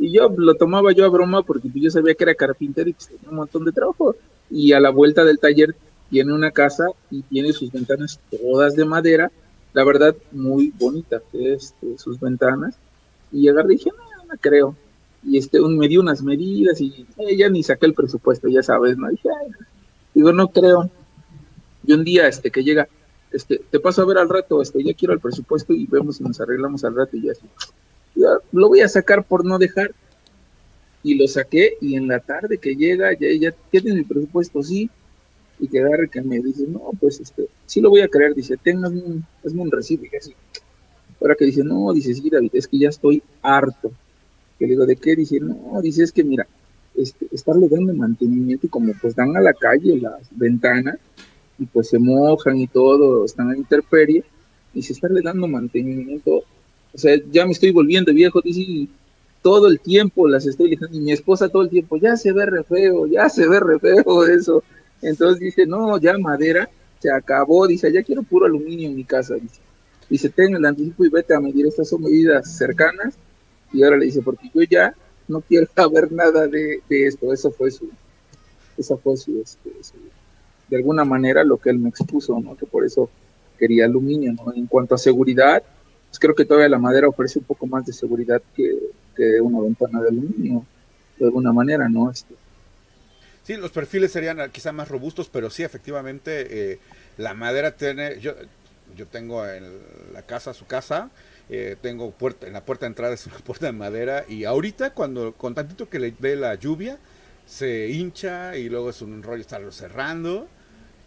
Y yo lo tomaba yo a broma porque pues, yo sabía que era carpintero y pues, tenía un montón de trabajo. Y a la vuelta del taller tiene una casa y tiene sus ventanas todas de madera la verdad, muy bonita, este, sus ventanas. Y agarré y dije, no, no creo. Y este, un, me dio unas medidas y eh, ya ni saqué el presupuesto, ya sabes, ¿no? Dije, digo, no creo. Y un día, este, que llega, este, te paso a ver al rato, este, ya quiero el presupuesto y vemos si nos arreglamos al rato y ya así. Lo voy a sacar por no dejar. Y lo saqué y en la tarde que llega, ya, ya, tiene el presupuesto, sí y que agarre que me dice, no, pues este, sí lo voy a creer, dice, tengo un, un recibo, y así. Ahora que dice, no, dice, sí, David, es que ya estoy harto. Que le digo, ¿de qué? Dice, no, dice, es que mira, este, estarle dando mantenimiento y como pues dan a la calle las ventanas y pues se mojan y todo, están a interperie, dice, estarle dando mantenimiento, o sea, ya me estoy volviendo viejo, dice, todo el tiempo las estoy dejando, y mi esposa todo el tiempo, ya se ve re feo, ya se ve re feo eso, entonces dice, no, ya madera, se acabó, dice, ya quiero puro aluminio en mi casa, dice. Dice, ten el anticipo y vete a medir, estas son medidas cercanas. Y ahora le dice, porque yo ya no quiero [LAUGHS] saber nada de, esto. Eso fue su, esa fue este, su, de alguna manera lo que él me expuso, ¿no? Que por eso quería aluminio, ¿no? En cuanto a seguridad, pues creo que todavía la madera ofrece un poco más de seguridad que, que una ventana de aluminio, de alguna manera, ¿no? Este, Sí, los perfiles serían quizá más robustos, pero sí, efectivamente, eh, la madera tiene, yo, yo tengo en la casa, su casa, eh, tengo puerta, en la puerta de entrada es una [LAUGHS] puerta de madera y ahorita cuando con tantito que le ve la lluvia se hincha y luego es un rollo estarlo cerrando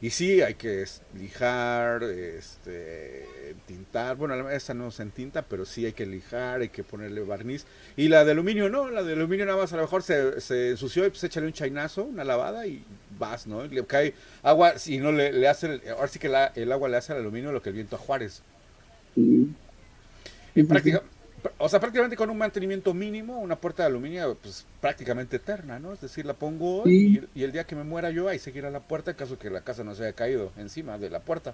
y sí hay que lijar, este, tintar, bueno esta no se tinta pero sí hay que lijar, hay que ponerle barniz y la de aluminio no, la de aluminio nada más a lo mejor se, se ensució y pues échale un chainazo, una lavada y vas, ¿no? Le cae agua, si no le, le hace, ahora sí que el agua le hace al aluminio lo que el viento a Juárez. Y o sea, prácticamente con un mantenimiento mínimo, una puerta de aluminio, pues prácticamente eterna, ¿no? Es decir, la pongo y, el día que me muera yo, ahí seguirá la puerta en caso que la casa no se haya caído encima de la puerta.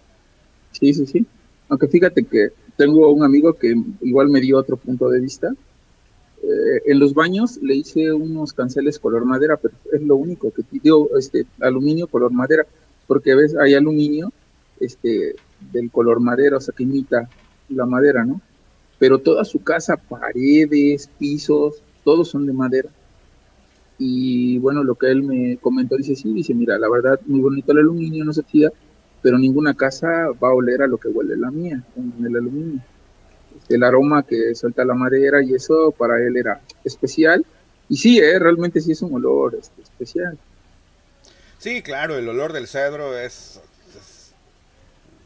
Sí, sí, sí. Aunque fíjate que tengo un amigo que igual me dio otro punto de vista. Eh, en los baños le hice unos canceles color madera, pero es lo único que digo, este, aluminio color madera, porque ves, hay aluminio este, del color madera, o sea, que imita la madera, ¿no? Pero toda su casa, paredes, pisos, todos son de madera. Y bueno, lo que él me comentó, dice, sí, dice, mira, la verdad, muy bonito el aluminio, no se tira, pero ninguna casa va a oler a lo que huele la mía, en el aluminio. El aroma que suelta la madera y eso para él era especial. Y sí, ¿eh? realmente sí es un olor este, especial. Sí, claro, el olor del cedro es, es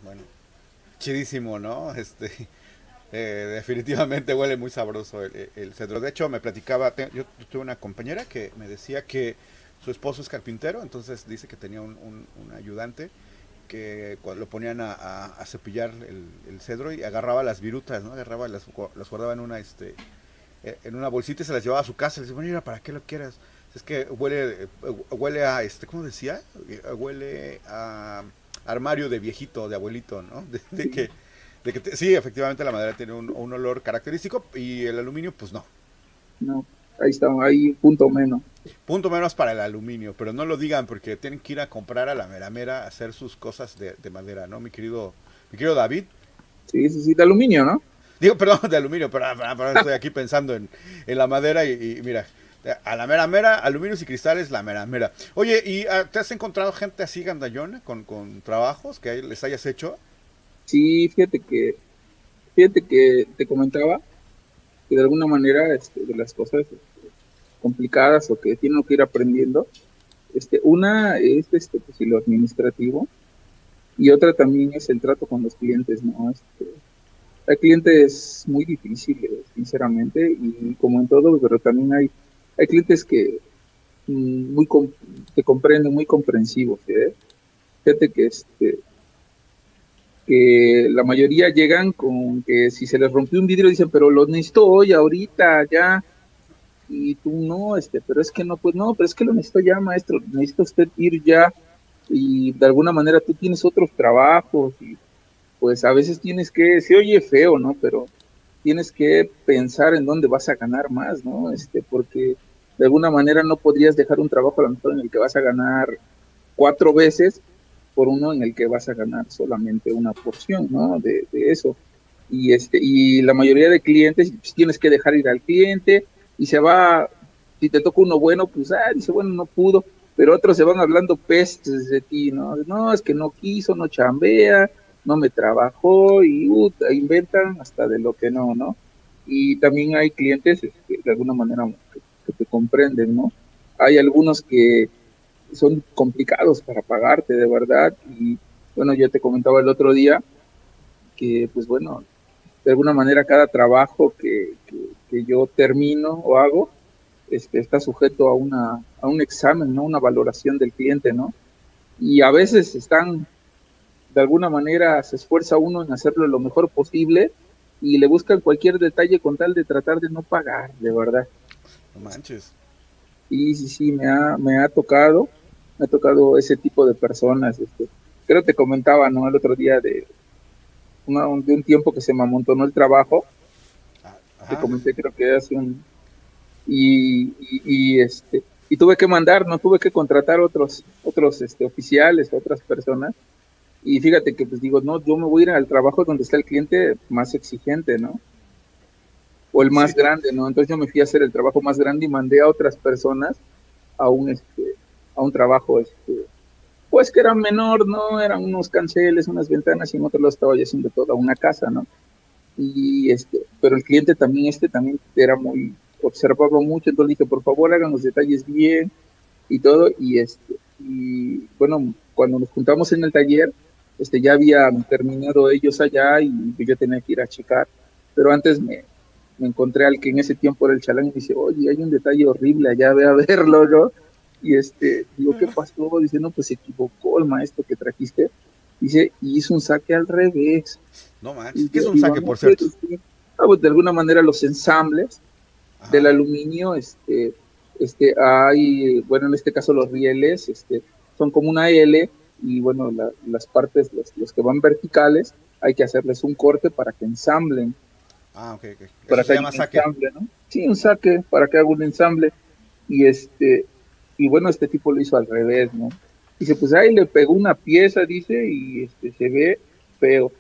bueno, chidísimo, ¿no? Este, eh, definitivamente huele muy sabroso el, cedro. De hecho, me platicaba, yo, tuve una compañera que me decía que su esposo es carpintero, entonces dice que tenía un, ayudante que cuando lo ponían a, cepillar el, cedro y agarraba las virutas, ¿no? Agarraba, las, las guardaba en una, este, eh, en una bolsita y se las llevaba a su casa. Le decía, bueno, mira, ¿para qué lo quieras? Es que huele, huele a, este, ¿cómo decía? Huele a armario de viejito, de abuelito, ¿no? [LAUGHS] de que que sí, efectivamente la madera tiene un, olor característico y el aluminio, pues no. No, ahí está, ahí punto menos. Punto menos para el aluminio, pero no lo digan porque tienen que ir a comprar a la mera mera a hacer sus cosas de, madera, ¿no, mi querido, mi querido David? Sí, sí, sí, de aluminio, ¿no? Digo, [LAUGHS] perdón, de aluminio, pero, estoy aquí pensando en, la madera y, mira, a la mera mera, aluminios y cristales, la mera mera. Oye, ¿y ah, te has encontrado gente así gandallona con, con trabajos que les hayas hecho? Sí, fíjate que, fíjate que te comentaba que de alguna manera este, de las cosas este, complicadas o que tienen que ir aprendiendo, este, una es este, pues, lo administrativo y otra también es el trato con los clientes, ¿no? Este, hay clientes muy difíciles, sinceramente, y como en todo, pero también hay, hay clientes que mm, muy te comprenden, muy comprensivos, ¿eh? Fíjate que este, que la mayoría llegan con que si se les rompió un vidrio dicen, pero lo necesito hoy, ahorita, ya. Y tú no, este, pero es que no, pues no, pero es que lo necesito ya, maestro, necesita usted ir ya. Y de alguna manera tú tienes otros trabajos y pues a veces tienes que, se oye feo, ¿no? Pero tienes que pensar en dónde vas a ganar más, ¿no? Este, porque de alguna manera no podrías dejar un trabajo a lo mejor en el que vas a ganar cuatro veces por uno en el que vas a ganar solamente una porción, ¿no? De, eso. Y, este, y la mayoría de clientes, pues, tienes que dejar ir al cliente y se va, si te toca uno bueno, pues, ah, dice, bueno, no pudo, pero otros se van hablando pestes de ti, ¿no? No, es que no quiso, no chambea, no me trabajó y uh, inventan hasta de lo que no, ¿no? Y también hay clientes este, de alguna manera que te comprenden, ¿no? Hay algunos que son complicados para pagarte de verdad. Y bueno, yo te comentaba el otro día que, pues bueno, de alguna manera cada trabajo que, que, yo termino o hago este, está sujeto a, una, a un examen, ¿no? Una valoración del cliente, ¿no? Y a veces están, de alguna manera, se esfuerza uno en hacerlo lo mejor posible y le buscan cualquier detalle con tal de tratar de no pagar, de verdad. No manches. Y sí, sí, me ha, me ha tocado me ha tocado ese tipo de personas. Este, creo que te comentaba, ¿no? El otro día de, de un tiempo que se me amontonó el trabajo. Te comenté, creo que hace un. Y, y, este y tuve que mandar, no tuve que contratar otros otros este, oficiales, otras personas, Y fíjate que pues digo, no, yo me voy a ir al trabajo donde está el cliente más exigente, ¿no? O el más grande, ¿no? Entonces yo me fui a hacer el trabajo más grande y mandé a otras personas a un, este, a un trabajo, este, pues que era menor, ¿no? Eran unos canceles, unas ventanas y en otro lado estaba yo haciendo toda una casa, ¿no? Y este, pero el cliente también, este también era muy, observaba mucho, entonces dije, por favor hagan los detalles bien y todo, y este, y bueno, cuando nos juntamos en el taller, este, ya habían terminado ellos allá y yo tenía que ir a checar, pero antes me, me encontré al que en ese tiempo era el chalán y me dice, oye, hay un detalle horrible allá, ve a verlo, ¿no? Y este, digo, ¿qué pasó? Dice, no, pues se equivocó el maestro que trajiste. Dice, y hizo un saque al revés. No manches, ¿qué es un saque, por cierto? Ah, pues, de alguna manera los ensambles del aluminio, este, este, hay, bueno, en este caso los rieles, este, son como una L y bueno, las partes, los, que van verticales, hay que hacerles un corte para que ensamblen. Ah, ok, ok. Para que se llama saque. Ensamble, ¿no? Sí, un saque, para que haga un ensamble. Y este, y bueno, este tipo lo hizo al revés, ¿no? Dice, pues ahí le pegó una pieza, dice, y este, se ve feo.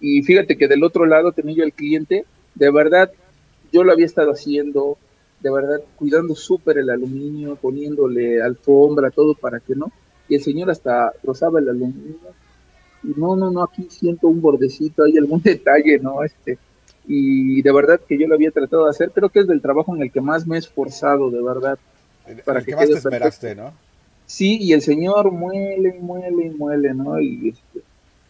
Y fíjate que del otro lado tenía yo el cliente, de verdad, yo lo había estado haciendo, de verdad, cuidando súper el aluminio, poniéndole alfombra, todo para que no, y el señor hasta rozaba el aluminio y no, no, no, aquí siento un bordecito, hay algún [LAUGHS] detalle, ¿no? Este, y de verdad que yo lo había tratado de hacer, creo que es del trabajo en el que más me he esforzado, de verdad. Para que, más te esperaste, ¿no? Sí, y el señor muele, muele, muele, ¿no? Y este,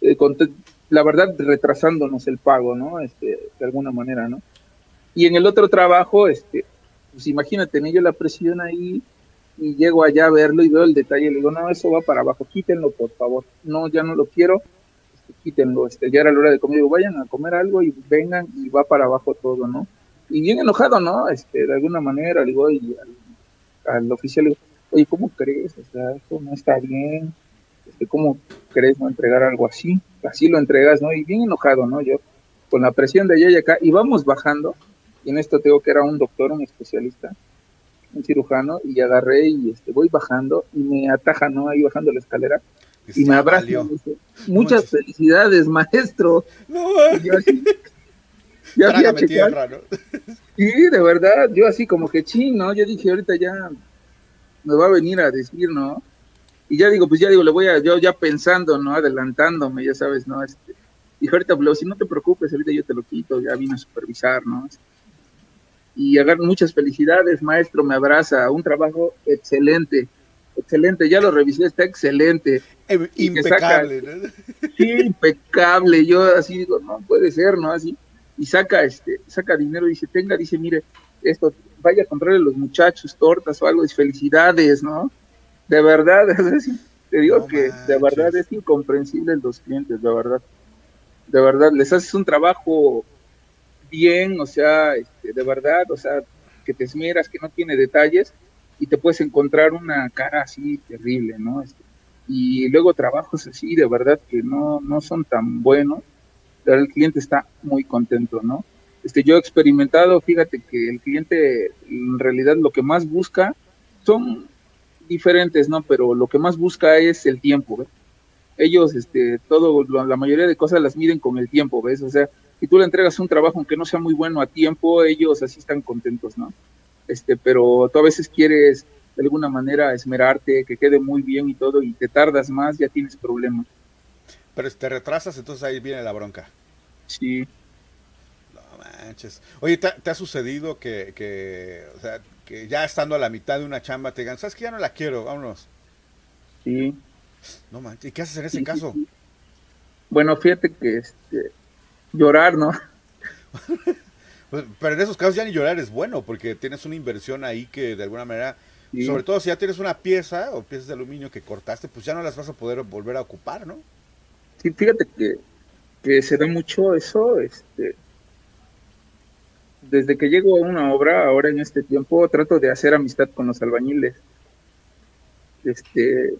eh, la verdad retrasándonos el pago, ¿no? Este, de alguna manera, ¿no? Y en el otro trabajo, este, pues imagínate, yo la presión ahí, y llego allá a verlo y veo el detalle, le digo, no, eso va para abajo, quítenlo por favor, no, ya no lo quiero, este, quítenlo, este, ya era la hora de comer, digo, vayan a comer algo y vengan y va para abajo todo, ¿no? Y bien enojado, ¿no? Este, de alguna manera, le digo, y al, oficial, le digo, oye, ¿cómo crees? O sea, esto no está bien, este, ¿cómo crees no entregar algo así? Así lo entregas, ¿no? Y bien enojado, ¿no? Yo, con la presión de allá y acá, y vamos bajando, y en esto tengo que era un doctor, un especialista, un cirujano, y agarré y este, voy bajando y me ataja, ¿no? Ahí bajando la escalera y, me abraza. Muchas felicidades, maestro. No, yo así, ya fui a checar. Sí, de verdad, yo así como que chino, yo dije, ahorita ya me va a venir a decir, ¿no? Y ya digo, pues ya digo, le voy a, yo ya pensando, ¿no? Adelantándome, ya sabes, ¿no? Este, dije, ahorita, pues, si no te preocupes, ahorita yo te lo quito, ya vine a supervisar, ¿no? y agarro muchas felicidades, maestro, me abraza, un trabajo excelente, excelente, ya lo revisé, está excelente. Impecable, ¿no? Sí, impecable, yo así digo, no puede ser, ¿no? Así, y saca, este, saca dinero, dice, tenga, dice, mire, esto, vaya a comprarle a los muchachos tortas o algo, dice, felicidades, ¿no? De verdad, [LAUGHS] te digo que de verdad es incomprensible los clientes, de verdad. De verdad, les haces un trabajo bien, o sea, este, de verdad, o sea, que te esmeras, que no tiene detalles y te puedes encontrar una cara así terrible, ¿no? Este, y luego trabajos así, de verdad, que no, no son tan buenos, el cliente está muy contento, ¿no? Este, yo he experimentado, fíjate que el cliente en realidad lo que más busca son diferentes, ¿no? Pero lo que más busca es el tiempo, ¿ves? Ellos, este, todo, la mayoría de cosas las miden con el tiempo, ¿ves? O sea, si tú le entregas un trabajo aunque no sea muy bueno a tiempo, ellos así están contentos, ¿no? Este, pero tú a veces quieres de alguna manera esmerarte, que quede muy bien y todo, y te tardas más, ya tienes problemas. Pero si te retrasas, entonces ahí viene la bronca. Sí. No manches. Oye, ¿te, ha sucedido que, que, o sea, que ya estando a la mitad de una chamba te digan, ¿sabes que ya no la quiero? Vámonos. Sí. No manches, ¿y qué haces en ese caso? Bueno, fíjate que este, llorar, ¿no? [LAUGHS] Pues, pero en esos casos ya ni llorar es bueno, porque tienes una inversión ahí que de alguna manera, sobre todo si ya tienes una pieza o piezas de aluminio que cortaste, pues ya no las vas a poder volver a ocupar, ¿no? Sí, fíjate que, que se da mucho eso, este, desde que llego a una obra, ahora en este tiempo, trato de hacer amistad con los albañiles. Este,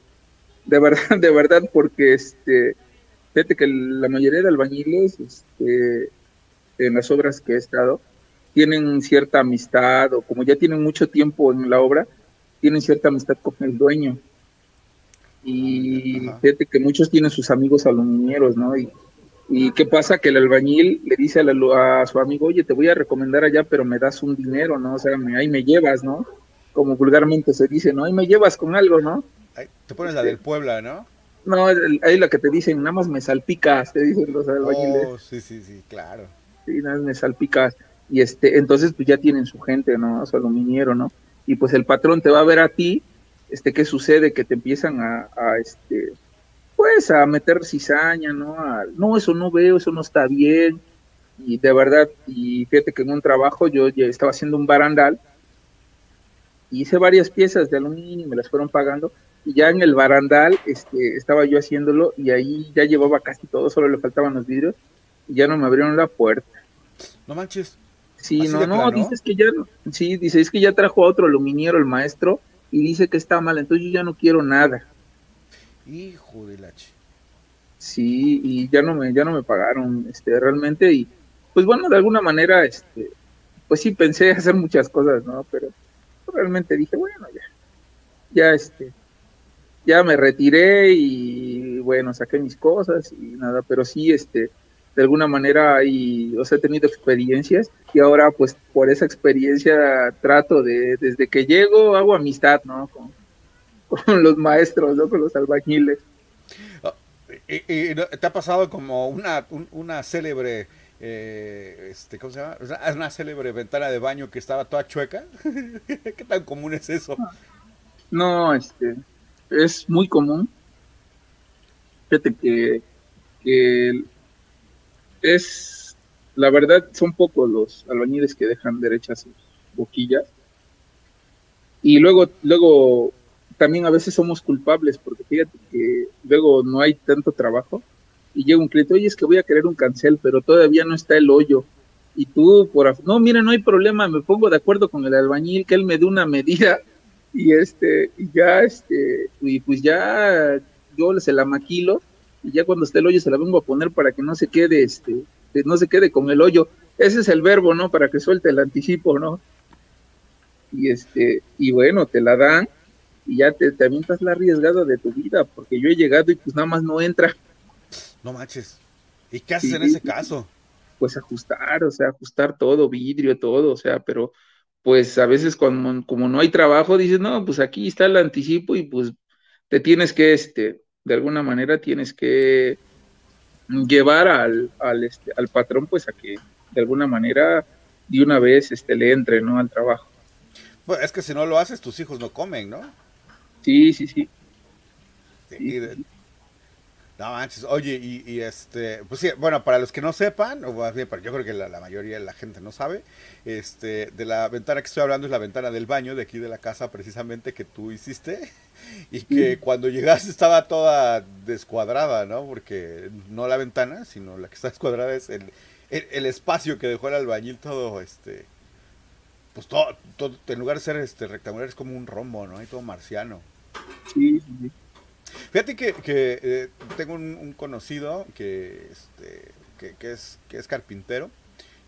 de verdad, [LAUGHS] de verdad, porque este, Fíjate que la mayoría de albañiles, este, en las obras que he estado, tienen cierta amistad o como ya tienen mucho tiempo en la obra, tienen cierta amistad con el dueño. Y fíjate que muchos tienen sus amigos aluminieros, ¿no? Y, y qué pasa que el albañil le dice a, a, su amigo, oye, te voy a recomendar allá, pero me das un dinero, ¿no? O sea, ahí me llevas, ¿no? Como vulgarmente se dice, ¿no? Ahí me llevas con algo, ¿no? te pones la del Puebla, ¿no? No, ahí la que te dicen, nada más me salpicas, te dicen los albañiles. Oh, sí, sí, sí, claro. Sí, nada más me salpicas. Y este, entonces pues ya tienen su gente, ¿no? Su aluminiero, ¿no? Y pues el patrón te va a ver a ti, este, ¿qué sucede? Que te empiezan a, a este, pues a meter cizaña, ¿no? no, eso no veo, eso no está bien. Y de verdad, y fíjate que en un trabajo yo ya estaba haciendo un barandal, hice varias piezas de aluminio y me las fueron pagando, y ya en el barandal este, estaba yo haciéndolo y ahí ya llevaba casi todo, solo le faltaban los vidrios y ya no me abrieron la puerta. No manches. Sí, no, no, dices que ya, sí, dice, es que ya trajo a otro aluminiero el maestro y dice que está mal, entonces yo ya no quiero nada. Hijo de la ch... Sí, y ya no me, ya no me pagaron, este, realmente, y pues bueno, de alguna manera, este, pues sí pensé [LAUGHS] hacer muchas cosas, ¿no? Pero realmente dije, bueno, ya, ya este, ya me retiré y bueno, saqué mis cosas y nada, pero sí, este, de alguna manera y, o sea, he tenido experiencias y ahora pues por esa experiencia trato de, desde que llego, hago amistad, ¿no? Con, los maestros, ¿no? Con los albañiles. Oh, ¿Y, te ha pasado como una, una célebre, eh, este, ¿cómo se llama? Una célebre ventana de baño que estaba toda chueca. [LAUGHS] ¿Qué tan común es eso? No, este, es muy común. Fíjate que, es, la verdad, son pocos los albañiles que dejan derechas sus boquillas. Y luego, luego, también a veces somos culpables, porque fíjate que luego no hay tanto trabajo y llega un cliente, oye, es que voy a querer un cancel, pero todavía no está el hoyo. Y tú, por no, mira, no hay problema, me pongo de acuerdo con el albañil, que él me dé una medida [LAUGHS] y este, y ya, este, y pues ya yo se la maquilo y ya cuando esté el hoyo se la vengo a poner para que no se quede, este, no se quede con el hoyo. Ese es el verbo, ¿no? Para que suelte el anticipo, ¿no? Y este, y bueno, te la dan y ya te, te avientas la arriesgada de tu vida, porque yo he llegado y pues nada más no entra. No manches. ¿Y qué haces en ese caso? Pues ajustar, o sea, ajustar todo, vidrio, todo, o sea, pero pues a veces como, como no hay trabajo, dices, no, pues aquí está el anticipo y pues te tienes que, este, de alguna manera tienes que llevar al, al, este, al patrón pues a que de alguna manera de una vez este, le entre, ¿no? Al trabajo. Pues es que si no lo haces, tus hijos no comen, ¿no? Sí, sí, sí. sí, no manches, oye, y, este, pues sí, bueno, para los que no sepan, o más bien, yo creo que la, mayoría de la gente no sabe, este, de la ventana que estoy hablando es la ventana del baño de aquí de la casa precisamente que tú hiciste [LAUGHS] y que cuando llegaste estaba toda descuadrada, ¿no? Porque no la ventana, sino la que está descuadrada es el, el, espacio que dejó el albañil todo, este, pues todo, todo, en lugar de ser este rectangular es como un rombo, ¿no? Y todo marciano. Sí, sí. Fíjate que, eh, tengo un, conocido que, este, que, es, que es carpintero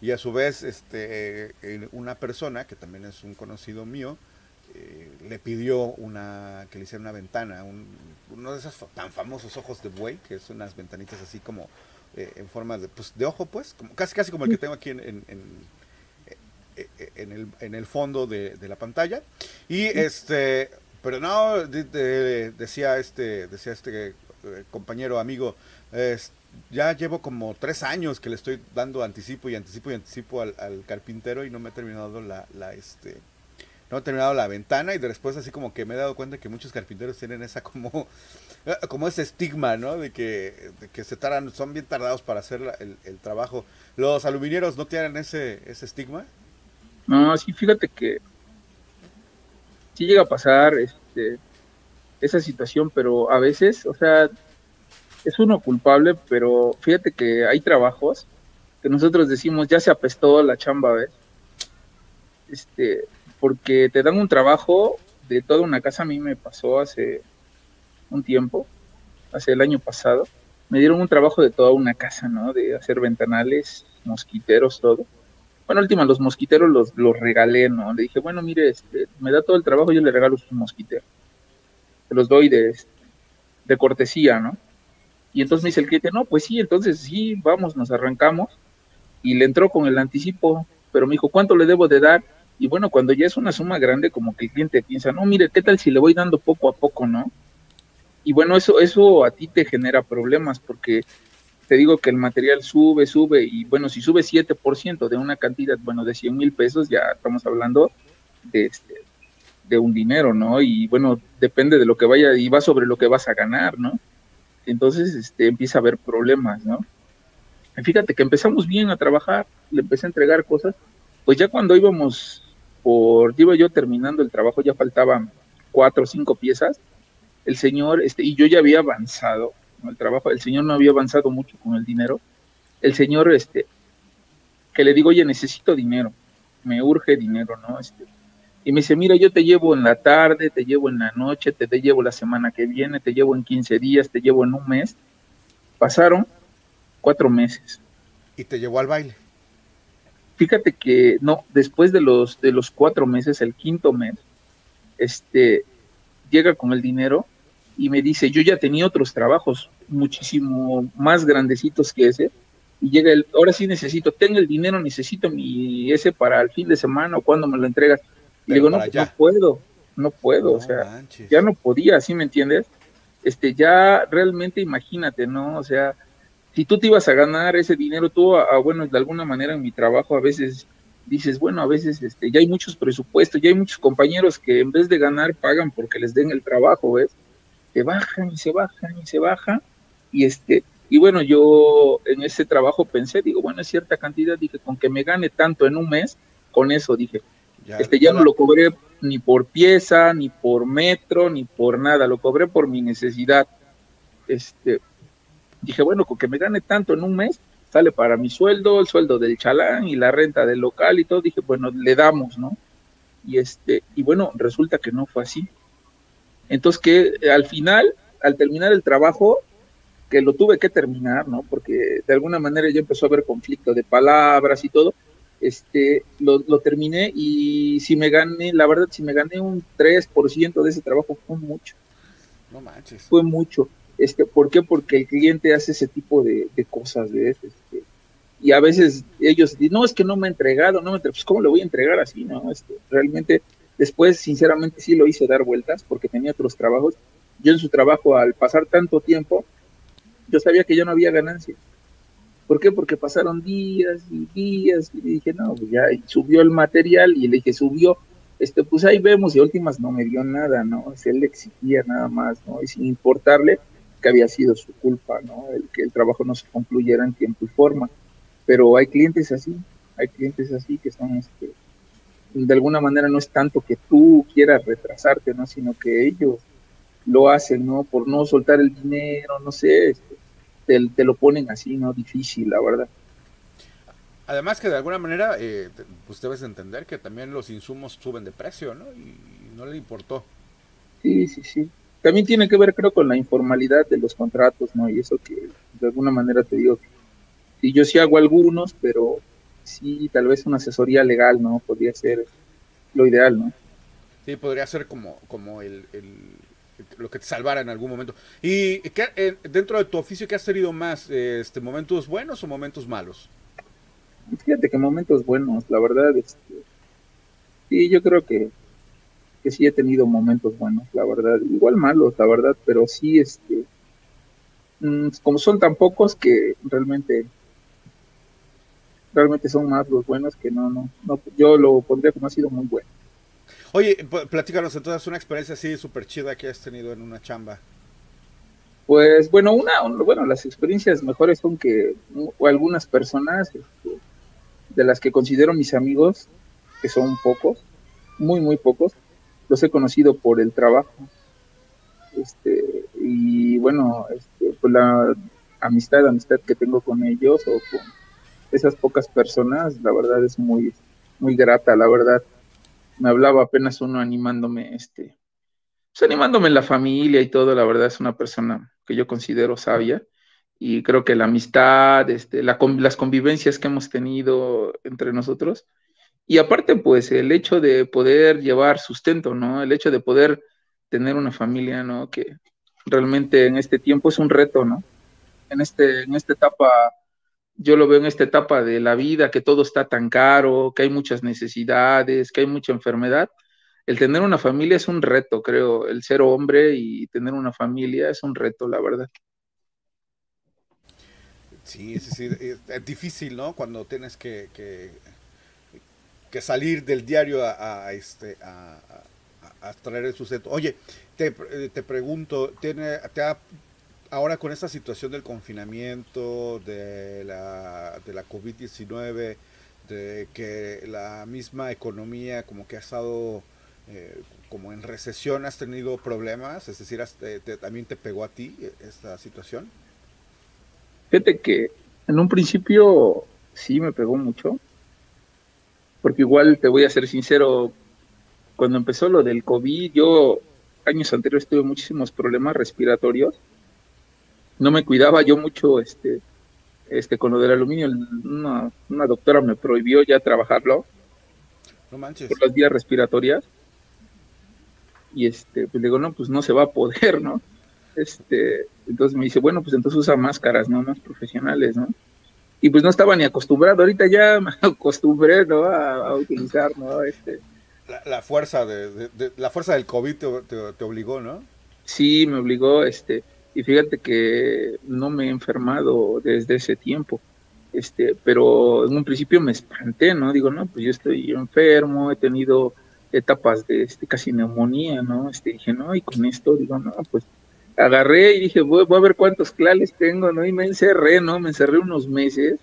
y a su vez este, eh, una persona que también es un conocido mío eh, le pidió una que le hiciera una ventana, uno de esos tan famosos ojos de buey, que son unas ventanitas así como en forma de, pues, de ojo, pues, como, casi casi como el que tengo aquí en, en, en, el, en el fondo de, de la pantalla. Y este pero no, decía este, decía este eh, compañero, amigo, ya llevo como tres años que le estoy dando anticipo y anticipo y anticipo al, carpintero y no me he terminado la, la, este, no he terminado la ventana y después así como que me he dado cuenta que muchos carpinteros tienen esa como, [LAUGHS] como ese estigma, ¿no? De que, que se tardan, son bien tardados para hacer el, el, trabajo. ¿Los aluminieros no tienen ese, ese estigma? No, sí, fíjate que sí llega a pasar este, esa situación, pero a veces, o sea, es uno culpable, pero fíjate que hay trabajos que nosotros decimos ya se apestó la chamba, ¿ves? Este, porque te dan un trabajo de toda una casa, a mí me pasó hace un tiempo, hace el año pasado, me dieron un trabajo de toda una casa, ¿no? De hacer ventanales, mosquiteros, todo bueno, última, los mosquiteros los, los regalé, ¿no? Le dije, bueno, mire, este, me da todo el trabajo, yo le regalo sus mosquiteros. Se los doy de, este, de cortesía, ¿no? Y entonces me dice el cliente, no, pues sí, entonces sí, vamos, nos arrancamos. Y le entró con el anticipo, pero me dijo, ¿cuánto le debo de dar? Y bueno, cuando ya es una suma grande, como que el cliente piensa, no, mire, ¿qué tal si le voy dando poco a poco, no? Y bueno, eso, eso a ti te genera problemas porque te digo que el material sube, sube, y bueno, si sube 7% de una cantidad, bueno, de 100 mil pesos, ya estamos hablando de, este, de un dinero, ¿no? Y bueno, depende de lo que vaya, y va sobre lo que vas a ganar, ¿no? Entonces, este, empieza a haber problemas, ¿no? Fíjate que empezamos bien a trabajar, le empecé a entregar cosas, pues ya cuando íbamos por, iba yo terminando el trabajo, ya faltaban cuatro o cinco piezas, el señor, este, y yo ya había avanzado, el trabajo, el señor no había avanzado mucho con el dinero, el señor, este, que le digo, oye, necesito dinero, me urge dinero, ¿no? Este, y me dice, mira, yo te llevo en la tarde, te llevo en la noche, te, te llevo la semana que viene, te llevo en 15 días, te llevo en un mes. Pasaron cuatro meses. ¿Y te llevó al baile? Fíjate que no, después de los, de los cuatro meses, el quinto mes, este, llega con el dinero y me dice, yo ya tenía otros trabajos muchísimo más grandecitos que ese, y llega el, ahora sí necesito, tengo el dinero, necesito mi ese para el fin de semana o cuando me lo entregas. Y digo, no, no puedo, no puedo, o sea, ya no podía, ¿sí me entiendes? Este, ya realmente imagínate, ¿no? O sea, si tú te ibas a ganar ese dinero, tú, a, bueno, de alguna manera en mi trabajo a veces dices, bueno, a veces este, ya hay muchos presupuestos, ya hay muchos compañeros que en vez de ganar pagan porque les den el trabajo, ¿ves? Se bajan y se bajan y se bajan. Y este, y bueno, yo en ese trabajo pensé, digo, bueno, es cierta cantidad, dije, con que me gane tanto en un mes, con eso dije, ya, este ya no lo cobré ni por pieza, ni por metro, ni por nada, lo cobré por mi necesidad. Este, dije, bueno, con que me gane tanto en un mes, sale para mi sueldo, el sueldo del chalán y la renta del local y todo, dije, bueno, le damos, ¿no? Y este, y bueno, resulta que no fue así. Entonces que eh, al final, al terminar el trabajo, que lo tuve que terminar, ¿no? Porque de alguna manera ya empezó a haber conflicto de palabras y todo, este, lo, terminé y si me gané, la verdad, si me gané un 3% de ese trabajo fue mucho. No manches. Fue mucho. Este, ¿Por qué? Porque el cliente hace ese tipo de, cosas, de este, y a veces ellos dicen, no, es que no me ha entregado, no me pues ¿cómo le voy a entregar así? no este, Realmente Después, sinceramente, sí lo hice dar vueltas porque tenía otros trabajos. Yo en su trabajo, al pasar tanto tiempo, yo sabía que ya no había ganancia. ¿Por qué? Porque pasaron días y días y dije, no, pues ya subió el material y le dije, subió, este, pues ahí vemos y últimas no me dio nada, ¿no? él le exigía nada más, ¿no? Y sin importarle que había sido su culpa, ¿no? El que el trabajo no se concluyera en tiempo y forma. Pero hay clientes así, hay clientes así que son, este, de alguna manera no es tanto que tú quieras retrasarte, ¿no? Sino que ellos lo hacen, ¿no? Por no soltar el dinero, no sé, este, te, lo ponen así, ¿no? Difícil, la verdad. Además que de alguna manera, eh, pues debes entender que también los insumos suben de precio, ¿no? Y no le importó. Sí, sí, sí. También tiene que ver, creo, con la informalidad de los contratos, ¿no? Y eso que de alguna manera te digo, y yo sí hago algunos, pero sí, tal vez una asesoría legal, ¿no? Podría ser lo ideal, ¿no? Sí, podría ser como, como el, lo que te salvara en algún momento. ¿Y qué, eh, dentro de tu oficio qué has tenido más? Este, ¿Momentos buenos o momentos malos? Fíjate que momentos buenos, la verdad, este, sí, yo creo que, que sí he tenido momentos buenos, la verdad, igual malos, la verdad, pero sí, este, mm, como son tan pocos que realmente realmente son más los buenos que no, no, no yo lo pondría como ha sido muy bueno. Oye, platícanos entonces una experiencia así súper chida que has tenido en una chamba. Pues bueno, una, bueno, las experiencias mejores son que algunas personas este, de las que considero mis amigos, que son pocos, muy, muy pocos, los he conocido por el trabajo. Este, y bueno, este, pues la amistad, amistad que tengo con ellos o con esas pocas personas, la verdad es muy, muy grata, la verdad. Me hablaba apenas uno animándome, este, pues animándome en la familia y todo, la verdad es una persona que yo considero sabia y creo que la amistad, este, la, las convivencias que hemos tenido entre nosotros y aparte pues el hecho de poder llevar sustento, ¿no? El hecho de poder tener una familia, ¿no? Que realmente en este tiempo es un reto, ¿no? En, este, en esta etapa, yo lo veo en esta etapa de la vida, que todo está tan caro, que hay muchas necesidades, que hay mucha enfermedad. El tener una familia es un reto, creo. El ser hombre y tener una familia es un reto, la verdad. Sí, sí, sí. Es difícil, ¿no? Cuando tienes que, que, salir del diario a, este, a, a, traer el sustento. Oye, te, te pregunto, ¿tiene, te ha, ahora con esta situación del confinamiento, de la, de la COVID-19, de que la misma economía como que ha estado eh, como en recesión, has tenido problemas? Es decir, ¿también te pegó a ti esta situación? Fíjate que en un principio sí me pegó mucho, porque igual te voy a ser sincero, cuando empezó lo del COVID, yo años anteriores tuve muchísimos problemas respiratorios. No me cuidaba yo mucho este, este, con lo del aluminio. Una, doctora me prohibió ya trabajarlo. No manches. Por las vías respiratorias. Y este, pues digo, no, pues no se va a poder, ¿no? Este, entonces me dice, bueno, pues entonces usa máscaras, ¿no? Más profesionales, ¿no? Y pues no estaba ni acostumbrado. Ahorita ya [LAUGHS] me acostumbré, ¿no? A, a utilizar, ¿no? Este, la, fuerza de, la fuerza del COVID te, obligó, ¿no? Sí, me obligó, este, y fíjate que no me he enfermado desde ese tiempo, este, pero en un principio me espanté, ¿no? Digo, no, pues yo estoy enfermo, he tenido etapas de este, casi neumonía, ¿no? Este, dije, no, y con esto, digo, no, pues agarré y dije, voy, voy a ver cuántos clales tengo, ¿no? Y me encerré, ¿no? Me encerré unos meses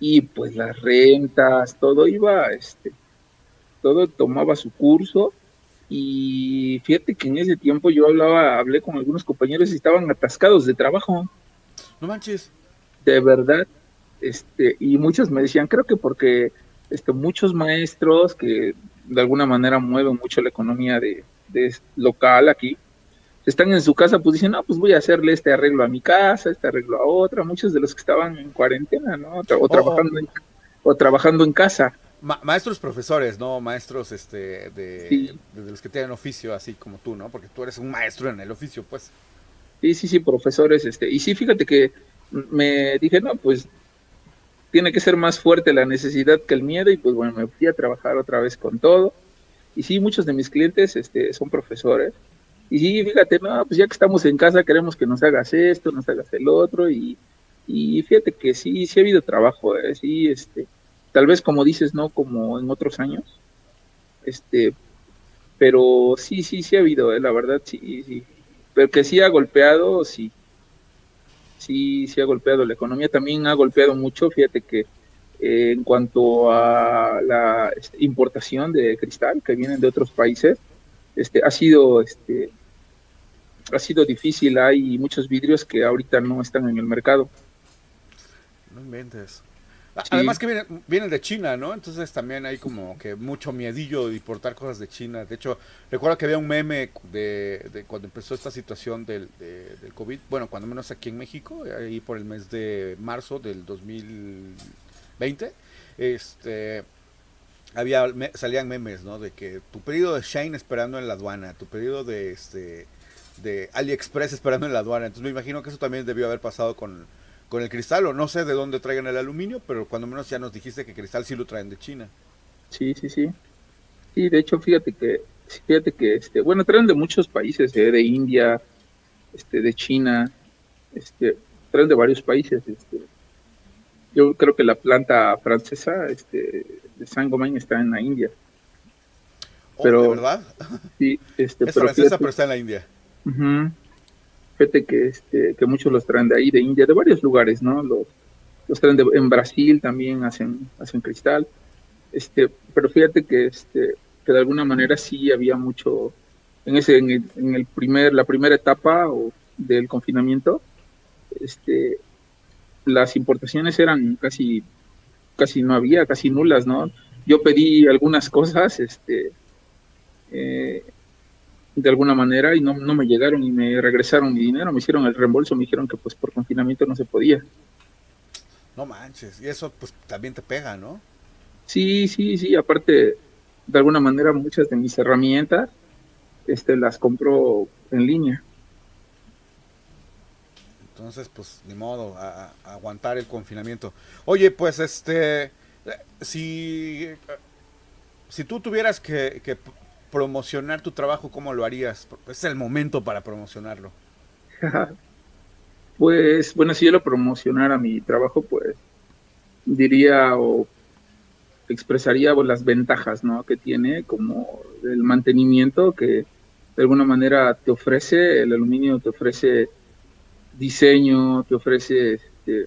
y pues las rentas, todo iba, este, todo tomaba su curso y fíjate que en ese tiempo yo hablaba, hablé con algunos compañeros y estaban atascados de trabajo. No manches. De verdad, este, y muchos me decían, creo que porque este, muchos maestros que de alguna manera mueven mucho la economía de, local aquí, están en su casa, pues dicen, no, pues voy a hacerle este arreglo a mi casa, este arreglo a otra, muchos de los que estaban en cuarentena, ¿no? O, trabajando, o trabajando en casa maestros profesores, ¿no? Maestros este, de, los que tienen oficio, así como tú, ¿no? Porque tú eres un maestro en el oficio, pues. Sí, sí, sí, profesores. este Y sí, fíjate que me dije, no, pues tiene que ser más fuerte la necesidad que el miedo y pues bueno, me fui a trabajar otra vez con todo. Y sí, muchos de mis clientes este, son profesores. Y sí, fíjate, no, pues ya que estamos en casa queremos que nos hagas esto, nos hagas el otro y, y fíjate que sí, sí ha habido trabajo, ¿eh? sí, este, tal vez como dices, no como en otros años, este, pero sí, sí, sí ha habido, eh, la verdad, sí, sí, pero que sí ha golpeado, sí, sí, sí ha golpeado la economía, también ha golpeado mucho, fíjate que eh, en cuanto a la este, importación de cristal que vienen de otros países, este, ha sido, este, ha sido difícil, hay muchos vidrios que ahorita no están en el mercado. No inventes. Además que vienen, de China, ¿no? Entonces también hay como que mucho miedillo de importar cosas de China. De hecho, recuerdo que había un meme de, cuando empezó esta situación del, del, COVID, bueno, cuando menos aquí en México, ahí por el mes de marzo del 2020, este, había, salían memes, ¿no? De que tu pedido de Shane esperando en la aduana, tu pedido de, este, de AliExpress esperando en la aduana. Entonces me imagino que eso también debió haber pasado con con el cristal, o no sé de dónde traigan el aluminio, pero cuando menos ya nos dijiste que cristal sí lo traen de China. Sí, sí, sí. Sí, de hecho, fíjate que, fíjate que, este, bueno, traen de muchos países, eh, de India, este, de China, este, traen de varios países. Este. Yo creo que la planta francesa, este, de Saint-Gobain está en la India. Oh, pero, ¿De verdad? Sí, este, es francesa, pero está en la India. Fíjate que, este, que muchos los traen de ahí, de India, de varios lugares, ¿no? Los, los traen de, en Brasil también hacen, hacen cristal. Este, pero fíjate que, este, que de alguna manera sí había mucho, en, ese, en, el, primer, la primera etapa del confinamiento, este, las importaciones eran casi, casi no había, casi nulas, ¿no? Yo pedí algunas cosas, este, eh, de alguna manera y no, no me llegaron y me regresaron mi dinero, me hicieron el reembolso, me dijeron que pues por confinamiento no se podía. No manches, y eso pues también te pega, ¿no? Sí, sí, sí, aparte de alguna manera muchas de mis herramientas este las compro en línea. Entonces, pues, ni modo, a, aguantar el confinamiento. Oye, pues, este, si, si tú tuvieras que, que promocionar tu trabajo, ¿cómo lo harías? Es el momento para promocionarlo. [LAUGHS] pues, bueno, si yo lo promocionara mi trabajo, pues, diría o expresaría pues, las ventajas ¿no? que tiene, como el mantenimiento que de alguna manera te ofrece, el aluminio te ofrece diseño, te ofrece este,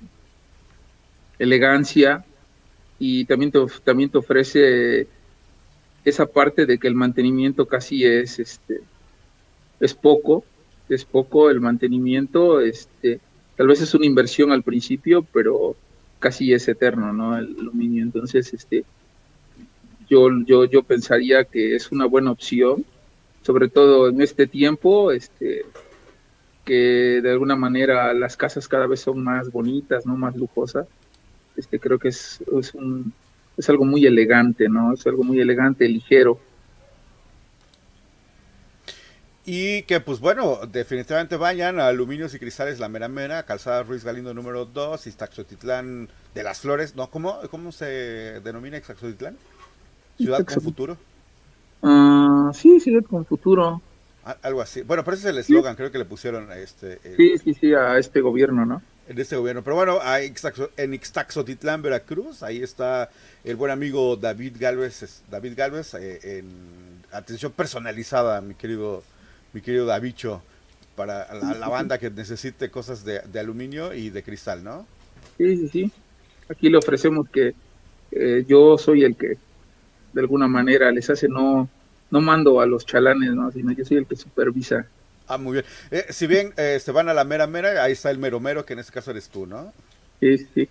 elegancia y también también te ofrece esa parte de que el mantenimiento casi es este es poco, es poco el mantenimiento, este tal vez es una inversión al principio, pero casi es eterno, ¿no? El aluminio. Entonces, este, yo, yo, yo pensaría que es una buena opción, sobre todo en este tiempo, este, que de alguna manera las casas cada vez son más bonitas, ¿no? Más lujosas. Este, creo que es, es, un, es algo muy elegante, ¿no? Es algo muy elegante, ligero. Y que pues bueno, definitivamente vayan a Aluminios y Cristales La Mera Mera, Calzada Ruiz Galindo número 2, Iztaxotitlán de las Flores, ¿no? ¿Cómo, cómo se denomina Iztaxotitlán? ¿Ciudad con futuro? Uh, sí, ciudad con futuro. algo así. Bueno, pero ese es el eslogan, creo que le pusieron a este... sí, sí, sí, a este gobierno, ¿no? En este gobierno. Pero bueno, en Ixtaxotitlán, Veracruz, ahí está el buen amigo David Galvez, David Galvez, eh, en atención personalizada, mi querido mi querido Davicho, para la, banda que necesite cosas de, aluminio y de cristal, ¿no? Sí, sí, sí. Aquí le ofrecemos que eh, yo soy el que de alguna manera les hace, no, no mando a los chalanes, ¿no? sino yo soy el que supervisa. Ah, muy bien. Eh, si bien eh, se van a la mera mera, ahí está el mero mero, que en este caso eres tú, ¿no? Sí, sí.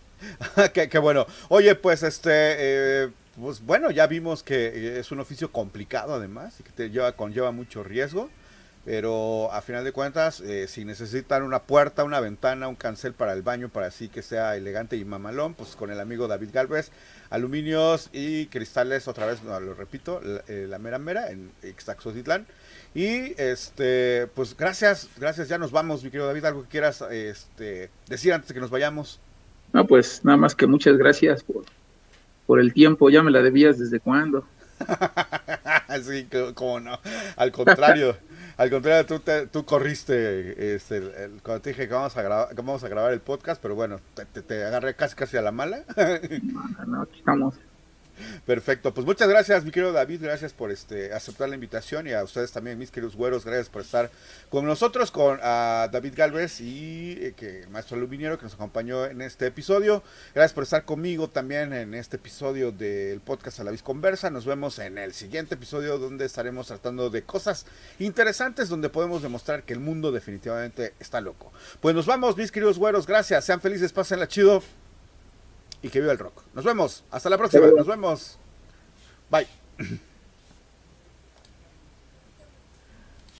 [LAUGHS] qué, qué, bueno. Oye, pues este pues bueno, ya vimos que es un oficio complicado además y que te lleva, conlleva mucho riesgo, pero a final de cuentas, eh, si necesitan una puerta, una ventana, un cancel para el baño, para así que sea elegante y mamalón, pues con el amigo David Galvez, aluminios y cristales, otra vez, lo repito, la, eh, mera mera en Ixtaxotitlán. Y este, pues gracias, gracias, ya nos vamos, mi querido David, algo que quieras este, decir antes de que nos vayamos. No, pues nada más que muchas gracias por por el tiempo, ya me la debías desde cuándo. [LAUGHS] sí, cómo no. Al contrario, [LAUGHS] al contrario, tú, tú corriste este, cuando te dije que vamos a grabar, que vamos a grabar el podcast, pero bueno, te, te, agarré casi casi a la mala. no, no, aquí estamos. Perfecto, pues muchas gracias, mi querido David, gracias por este aceptar la invitación y a ustedes también, mis queridos güeros, gracias por estar con nosotros, con David Galvez y eh, que maestro aluminiero que nos acompañó en este episodio. Gracias por estar conmigo también en este episodio del podcast A la Vez Conversa. Nos vemos en el siguiente episodio donde estaremos tratando de cosas interesantes donde podemos demostrar que el mundo definitivamente está loco. Pues nos vamos, mis queridos güeros, gracias, sean felices, pásenla chido y que viva el rock. Nos vemos. Hasta la próxima. Nos vemos. Bye.